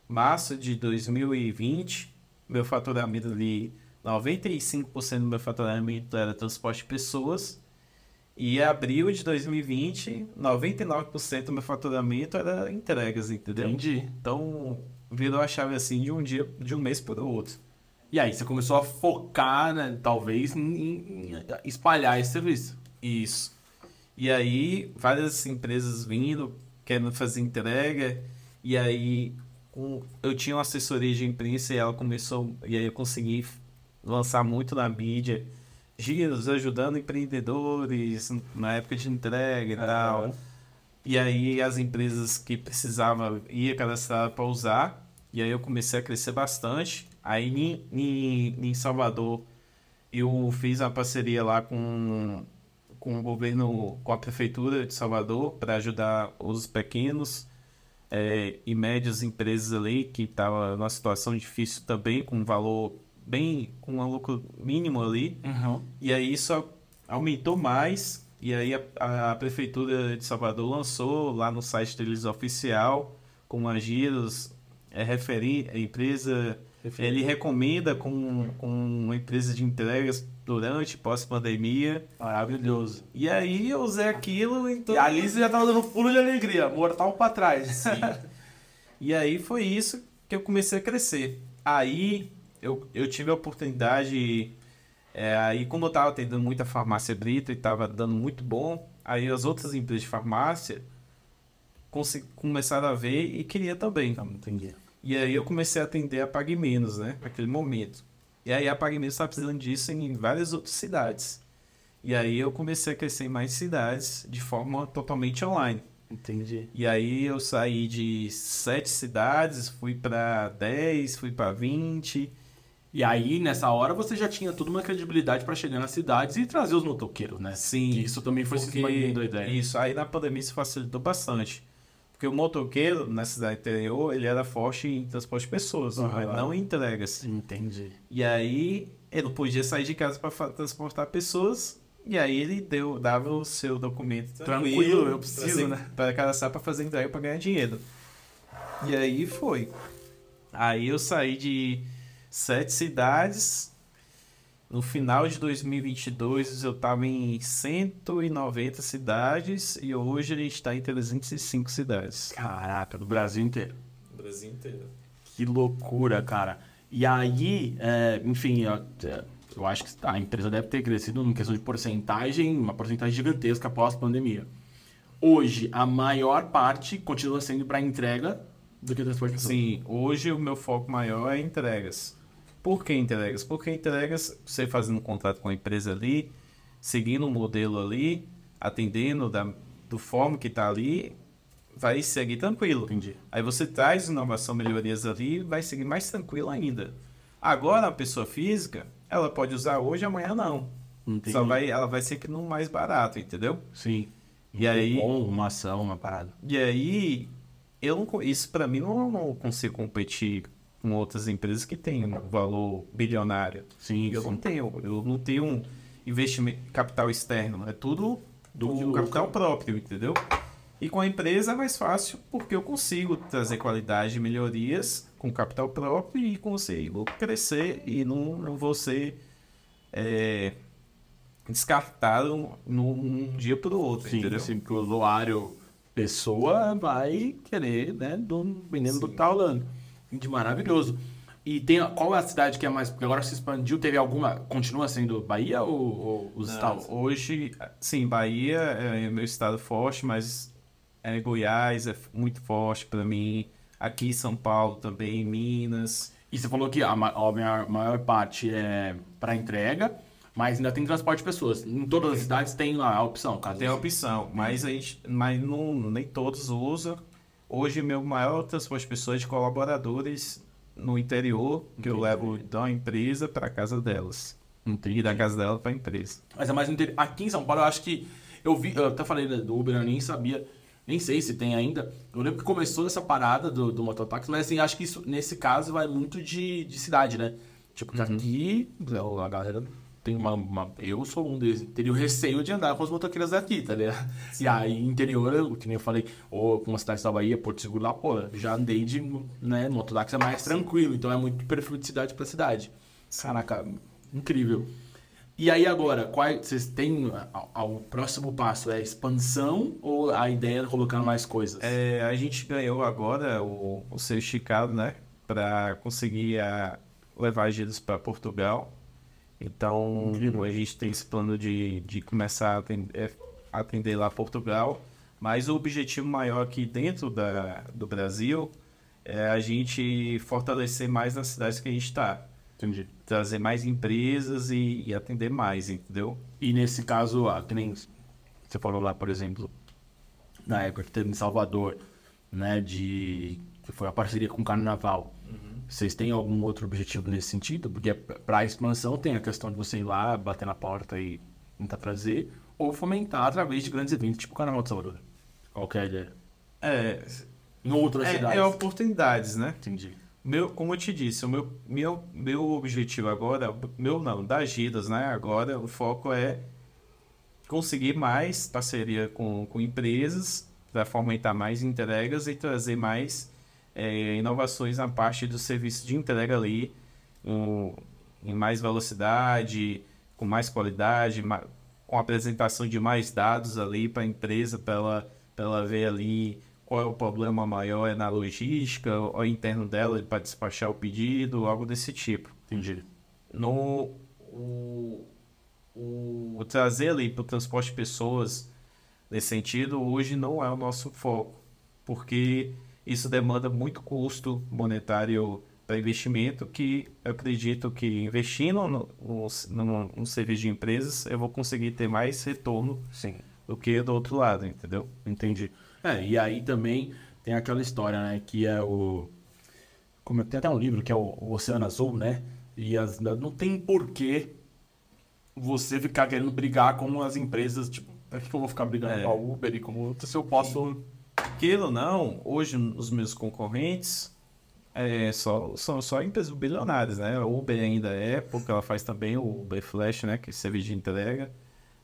março de 2020, meu faturamento ali, 95% do meu faturamento era transporte de pessoas. E em abril de 2020, 99% do meu faturamento era entregas, entendeu? Entendi. Então, virou a chave assim de um dia, de um mês para o outro. E aí, você começou a focar, né, talvez, em, em espalhar esse serviço. Isso. E aí, várias empresas vindo, querendo fazer entrega. E aí, eu tinha uma assessoria de imprensa e ela começou. E aí, eu consegui lançar muito na mídia. Giros ajudando empreendedores na época de entrega e tal. E aí as empresas que precisavam ia cadastrar para usar. E aí eu comecei a crescer bastante. Aí em, em, em Salvador eu fiz uma parceria lá com, com o governo, com a prefeitura de Salvador para ajudar os pequenos eh, e médias empresas ali que estavam numa situação difícil também, com valor bem, com um lucro mínimo ali. Uhum. E aí isso aumentou mais. E aí a, a Prefeitura de Salvador lançou lá no site deles oficial, com a Giros, é referi a empresa Ele recomenda com, com uma empresa de entregas durante, pós-pandemia. Maravilhoso. E aí eu usei aquilo, então... E ali você já tava dando pulo de alegria, mortal pra trás. Sim. e aí foi isso que eu comecei a crescer. Aí eu, eu tive a oportunidade... É, aí como eu tava tendo muita farmácia brita e tava dando muito bom, aí as outras empresas de farmácia começaram a ver e queria também. Não, entendi. E aí eu comecei a atender a Pague Menos, né? Naquele momento. E aí a Pague Menos estava precisando disso em várias outras cidades. E aí eu comecei a crescer em mais cidades de forma totalmente online. Entendi. E aí eu saí de sete cidades, fui para 10, fui para 20. E aí, nessa hora, você já tinha toda uma credibilidade para chegar nas cidades e trazer os motoqueiros, né? Sim. Que isso também foi se expandindo a ideia. Isso, aí na pandemia isso facilitou bastante. Porque o motoqueiro, na cidade interior, ele era forte em transporte de pessoas, Uhum. não em entregas. Entendi. E aí ele não podia sair de casa para transportar pessoas. E aí ele deu, dava o seu documento Tranquilo, eu preciso, né? Para cadastrar para fazer entrega para ganhar dinheiro. E aí foi. Aí eu saí de sete cidades. No final de 2022 eu estava em 190 cidades e hoje a gente está em 305 cidades. Caraca, do Brasil inteiro. Brasil inteiro. Que loucura, cara. E aí, é, enfim, eu, eu acho que a empresa deve ter crescido em questão de porcentagem, uma porcentagem gigantesca após a pandemia. Hoje, a maior parte continua sendo para entrega do que transporte. Sim, hoje o meu foco maior é entregas. Por que entregas? Porque entregas, você fazendo um contrato com a empresa ali, seguindo um modelo ali, atendendo da do forma que está ali, vai seguir tranquilo. Entendi. Aí você traz inovação, melhorias ali, vai seguir mais tranquilo ainda. Agora a pessoa física, ela pode usar hoje, amanhã não. Entendi. Só vai, ela vai ser que no mais barato, entendeu? Sim. E aí, Bom, uma ação, uma parada. e aí, eu não, isso para mim não, não consigo competir com outras empresas que têm um valor bilionário. Sim, Eu sim. não tenho, eu não tenho um investimento capital externo, é tudo do Do capital próprio, entendeu? E com a empresa é mais fácil porque eu consigo trazer qualidade e melhorias com capital próprio e consigo crescer e não, não vou ser é, descartado num, num dia para o outro, Sim, entendeu? sim, porque o usuário pessoa vai querer, né, do veneno do que tá. De maravilhoso. E tem, qual é a cidade que é mais, porque agora se expandiu, teve alguma, continua sendo Bahia ou, ou os Não, estados? hoje, sim, Bahia é meu estado forte, mas é, Goiás é muito forte para mim. Aqui em São Paulo também, Minas. E você falou que a, a maior, maior parte é para entrega, mas ainda tem transporte de pessoas. Em todas as cidades tem a opção, caso Tem a opção, mas, a gente, mas não, nem todos usam. Hoje, meu maior transporte pessoas é de colaboradores no interior, que eu Entendi. levo da empresa para casa delas. Entendi. E da casa dela para a empresa. Mas é mais no interior. Aqui em São Paulo, eu acho que. Eu vi, eu até falei do Uber, eu nem sabia, nem sei se tem ainda. Eu lembro que começou essa parada do, do mototáxi, mas assim, acho que isso, nesse caso, vai muito de, de cidade, né? Tipo, que aqui, a galera tem uma, uma- Eu sou um deles. Teria o receio de andar com os motoqueiros daqui, tá ligado? E aí, interior, eu, que nem eu falei, ou com uma cidade da Bahia, Porto Seguro lá, pô, já andei de. né? Mototáxi é mais tranquilo, então é muito perfil de cidade pra cidade. Caraca, incrível. E aí agora, qual, vocês têm o próximo passo? É expansão ou a ideia é colocar mais coisas? É, a gente ganhou agora o, o seu esticado, né? Para conseguir a, levar giros para Portugal. Então, a gente tem esse plano de, de começar a atender, atender lá Portugal. Mas o objetivo maior aqui dentro da, do Brasil é a gente fortalecer mais nas cidades que a gente está. Entendi. Trazer mais empresas e, e atender mais, entendeu? E nesse caso, ah, que nem você falou lá, por exemplo, na época que teve em Salvador, né, de que foi a parceria com o Carnaval. Vocês têm algum outro objetivo nesse sentido? Porque para a expansão tem a questão de você ir lá, bater na porta e tentar trazer, ou fomentar através de grandes eventos, tipo o Carnaval de Salvador. Qual que é a ideia? É, Em outras é, cidades. é oportunidades, né? Entendi. Meu, como eu te disse, o meu, meu, meu objetivo agora, meu não, das Gidas, né? Agora o foco é conseguir mais parceria com, com empresas para fomentar mais entregas e trazer mais é, inovações na parte do serviço de entrega ali, um, em mais velocidade, com mais qualidade, ma- com apresentação de mais dados ali para a empresa, para ela, pra ela ver ali qual é o problema maior, é na logística, ou interno dela para despachar o pedido, algo desse tipo. Entendi. No, o, o, trazer ali para o transporte de pessoas nesse sentido, hoje não é o nosso foco, porque isso demanda muito custo monetário para investimento, que eu acredito que investindo no, no, no, serviço de empresas, eu vou conseguir ter mais retorno Sim. do que do outro lado, entendeu? Entendi. É, e aí também tem aquela história, né? Que é o. Como tem até um livro que é o, o Oceano Azul, né? E as, não tem porquê você ficar querendo brigar com as empresas, tipo, por que que eu vou ficar brigando É. com a Uber e com outra se eu posso. Aquilo não, hoje os meus concorrentes é, só, são só empresas bilionárias, né? A Uber ainda é, porque ela faz também o Uber Flash, né? Que é serviço de entrega.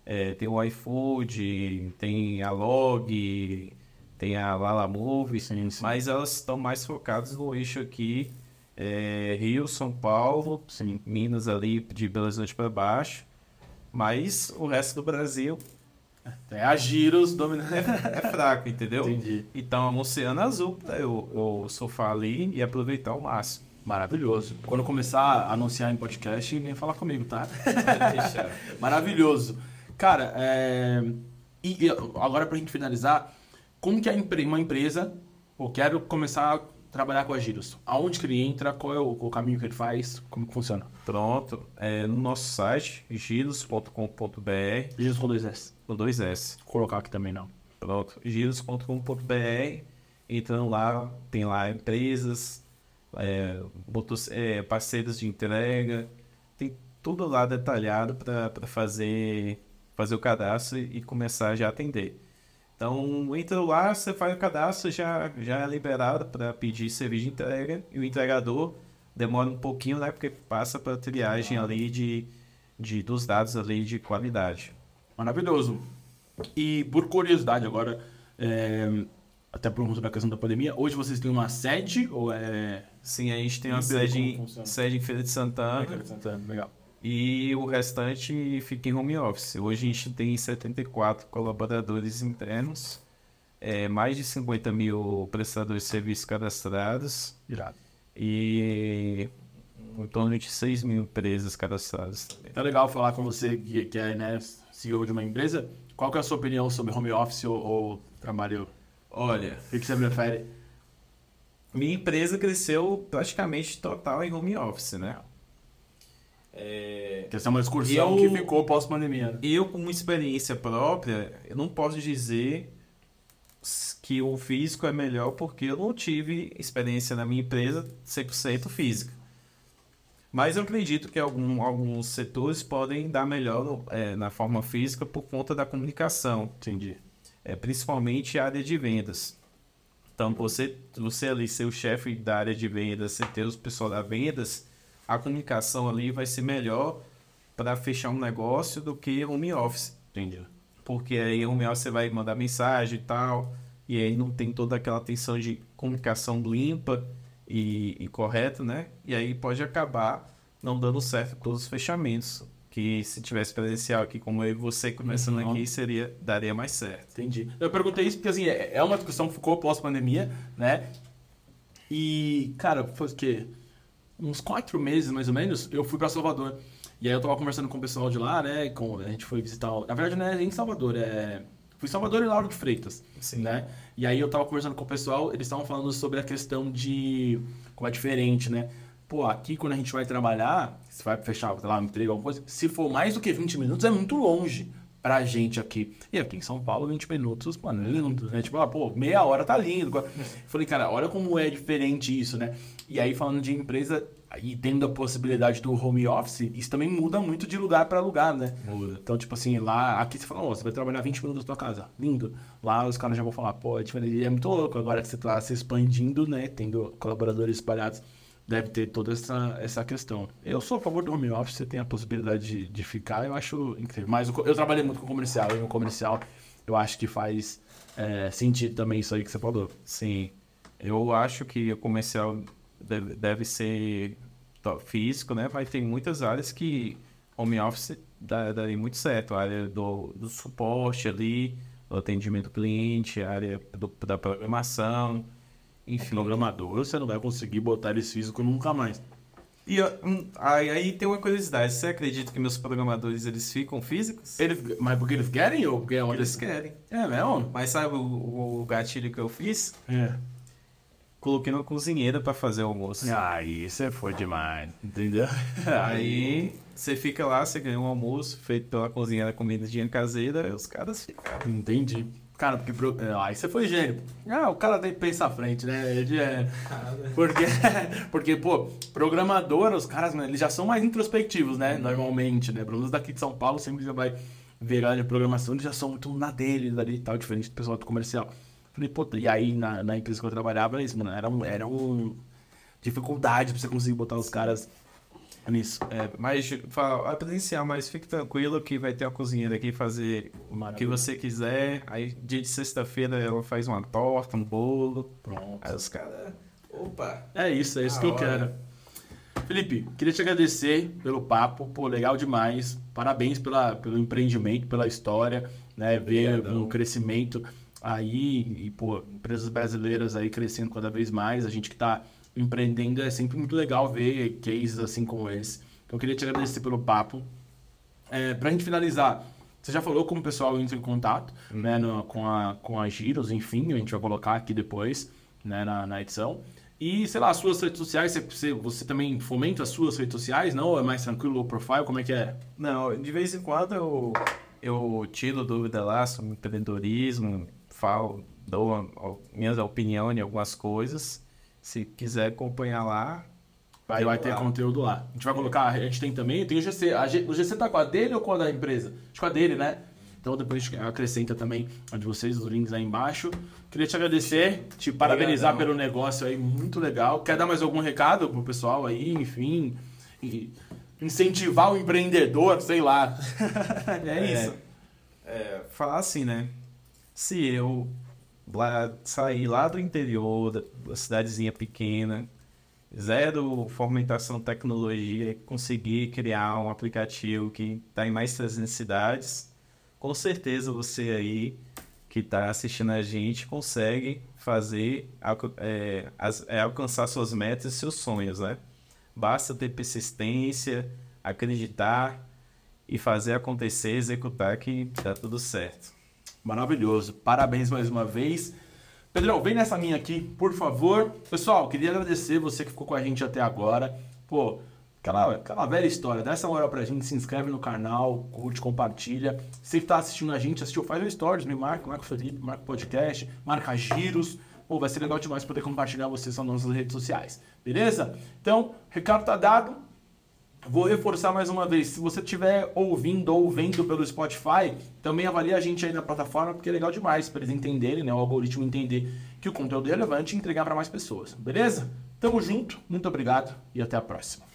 É, tem o iFood, tem a Log, tem a Lala Move, Sim, sim. mas elas estão mais focadas no eixo aqui, é, Rio, São Paulo, Sim. Minas ali de Belo Horizonte para baixo. Mas o resto do Brasil Tem a Giros dominando. é fraco, entendeu? Entendi. Então é um oceano azul pra eu, eu surfar ali e aproveitar ao máximo. Maravilhoso. Quando eu começar a anunciar em podcast, nem falar comigo, tá? Maravilhoso. Cara, é... e, e agora pra gente finalizar, como que a empre- uma empresa, eu quero começar a trabalhar com a Giros, aonde que ele entra, qual é o, o caminho que ele faz, como que funciona? Pronto, é, no nosso site, giros.com.br, Giros com dois S. com dois S. Vou colocar aqui também não. Pronto, giros.com.br, entrando lá, tem lá empresas, é, motos- é, parceiros de entrega, tem tudo lá detalhado para fazer, fazer o cadastro e começar já a atender. Então, entra lá, você faz o cadastro, já, já é liberado para pedir serviço de entrega e o entregador demora um pouquinho, né? Porque passa para triagem ali de, de, dos dados ali de qualidade. Maravilhoso. E por curiosidade agora, é, até por conta da questão da pandemia, hoje vocês têm uma sede ou é... Sim, a gente tem uma Em Feira, sede, como funciona? sede em Feira de Santana Legal. E o restante fica em home office. Hoje a gente tem 74 colaboradores internos, é, mais de 50 mil prestadores de serviços cadastrados Irado. e em torno de 6 mil empresas cadastradas. Tá legal falar com você que, que é né, CEO de uma empresa. Qual que é a sua opinião sobre home office ou, ou trabalho? Olha, O que, que você prefere? minha empresa cresceu praticamente total em home office, né? É, Porque essa é uma excursão Eu- que ficou pós-pandemia. né? Eu, com experiência própria, eu não posso dizer que o físico é melhor porque eu não tive experiência na minha empresa 100% física. Mas eu acredito que algum- alguns setores podem dar melhor no- é, na forma física por conta da comunicação, Entendi. é, principalmente a área de vendas. Então, você, você ali ser o chefe da área de vendas, você ter os pessoal da vendas, a comunicação ali vai ser melhor para fechar um negócio do que home office. Entendi. Porque aí home office você vai mandar mensagem e tal, e aí não tem toda aquela atenção de comunicação limpa e, e correta, né? E aí pode acabar não dando certo todos os fechamentos. Que se tivesse presencial aqui, como eu e você começando Uhum. aqui, seria, daria mais certo. Entendi. Eu perguntei isso porque, assim, é é uma discussão que ficou pós-pandemia, né? E, cara, foi o quê? Uns quatro meses, mais ou menos, eu fui pra Salvador. E aí eu tava conversando com o pessoal de lá, né? Com, a gente foi visitar... Na verdade, não é em Salvador, é... Fui em Salvador e Lauro de Freitas, Sim. né? E aí eu tava conversando com o pessoal, eles estavam falando sobre a questão de... Como é diferente, né? Pô, aqui quando a gente vai trabalhar, se vai fechar, sei lá, um emprego, alguma coisa, se for mais do que 20 minutos, é muito longe pra gente aqui. E aqui em São Paulo, 20 minutos, mano, é lindo, né? Tipo, ah, pô, meia hora tá lindo. Falei, cara, olha como é diferente isso, né? E aí, falando de empresa e tendo a possibilidade do home office, isso também muda muito de lugar pra lugar, né? Muda. Então, tipo assim, lá, aqui você fala, ó, você vai trabalhar 20 minutos da tua casa, lindo. Lá os caras já vão falar, pô, é é muito louco. Agora que você tá se expandindo, né, tendo colaboradores espalhados, deve ter toda essa, essa questão. Eu sou a favor do home office, você tem a possibilidade de, de ficar, eu acho incrível. Mas o co- eu trabalhei muito com comercial, e no comercial eu acho que faz é, sentido também isso aí que você falou. Sim. Eu acho que o comercial deve, deve ser físico, né? Vai ter muitas áreas que home office dá, daria muito certo. A área do, do suporte ali, do atendimento cliente, a área do- da programação, enfim. Programador, você não vai conseguir botar eles físicos nunca mais. E hum, aí, aí tem uma curiosidade. Você acredita que meus programadores eles ficam físicos? Eles, mas porque eles querem ou porque é onde Eles querem. É mesmo? Mas sabe o, o gatilho que eu fiz? É. Coloquei uma cozinheira pra fazer o almoço. Aí você foi demais, entendeu? Aí você fica lá, você ganha um almoço feito pela cozinheira comidinha caseira, e os caras ficam. Entendi. Cara, porque. pro- é, Aí você foi gênio. Ah, o cara tem que pensar à frente, né? Ele é. Porque, porque, pô, programador, os caras, né, eles já são mais introspectivos, né? Normalmente, né? Pelo menos daqui de São Paulo, sempre já vai ver a programação, eles já são muito na deles ali e tal, diferente do pessoal do comercial. Falei, pô, e aí na, na empresa que eu trabalhava, isso, mano, era um, era um dificuldade pra você conseguir botar os caras nisso. É, mas é presencial, mas fique tranquilo que vai ter uma cozinheira aqui fazer o que Maravilha. você quiser. Aí dia de sexta-feira ela faz uma torta, um bolo. Pronto. Aí os caras. Opa! É isso, é isso Da que eu hora. quero. Felipe, queria te agradecer pelo papo, pô, legal demais. Parabéns pela, pelo empreendimento, pela história, né? Ver Obrigadão. um crescimento aí e, pô, empresas brasileiras aí crescendo cada vez mais. A gente que tá empreendendo é sempre muito legal ver cases assim como esse. Então, eu queria te agradecer pelo papo. É, pra gente finalizar, você já falou como o pessoal entra em contato né, no- com, a, com a Giros, enfim, a gente vai colocar aqui depois né, na, na edição. E, sei lá, as suas redes sociais, você, você, também fomenta as suas redes sociais, não? Ou é mais tranquilo, low profile? Como é que é? Não, de vez em quando eu, eu tiro dúvida lá sobre empreendedorismo, falo, dou a, a minha opinião em algumas coisas. Se quiser acompanhar lá, Vai, ter lá. conteúdo lá. A gente vai colocar, a gente tem também, tem o GC. A G- o GC tá com a dele ou com a da empresa? Acho que com a dele, né? Então depois a gente acrescenta também a de vocês, os links aí embaixo. Queria te agradecer, te parabenizar Obrigadão. pelo negócio aí, muito legal. Quer dar mais algum recado pro pessoal aí, enfim? E incentivar o empreendedor, sei lá. é isso. É, falar assim, né? Se eu lá, sair lá do interior, da, da cidadezinha pequena, zero fomentação tecnologia, conseguir criar um aplicativo que está em mais 300 cidades, com certeza você aí que está assistindo a gente consegue fazer, é, é, alcançar suas metas e seus sonhos, né? Basta ter persistência, acreditar e fazer acontecer, executar que dá tudo certo. Maravilhoso. Parabéns mais uma vez. Pedrão, vem nessa minha aqui, por favor. Pessoal, queria agradecer você que ficou com a gente até agora. Pô, aquela, aquela velha história. Dá essa moral pra gente, se inscreve no canal, curte, compartilha. Que tá assistindo a gente, assistiu, faz um stories, me marca, marca o Felipe, marca o podcast, marca giros. Pô, vai ser legal demais poder compartilhar vocês nas nossas redes sociais. Beleza? Então, recado tá dado. Vou reforçar mais uma vez, se você estiver ouvindo ou vendo pelo Spotify, também avalie a gente aí na plataforma, porque é legal demais para eles entenderem, né, o algoritmo entender que o conteúdo é relevante e entregar para mais pessoas, beleza? Tamo junto, muito obrigado e até a próxima.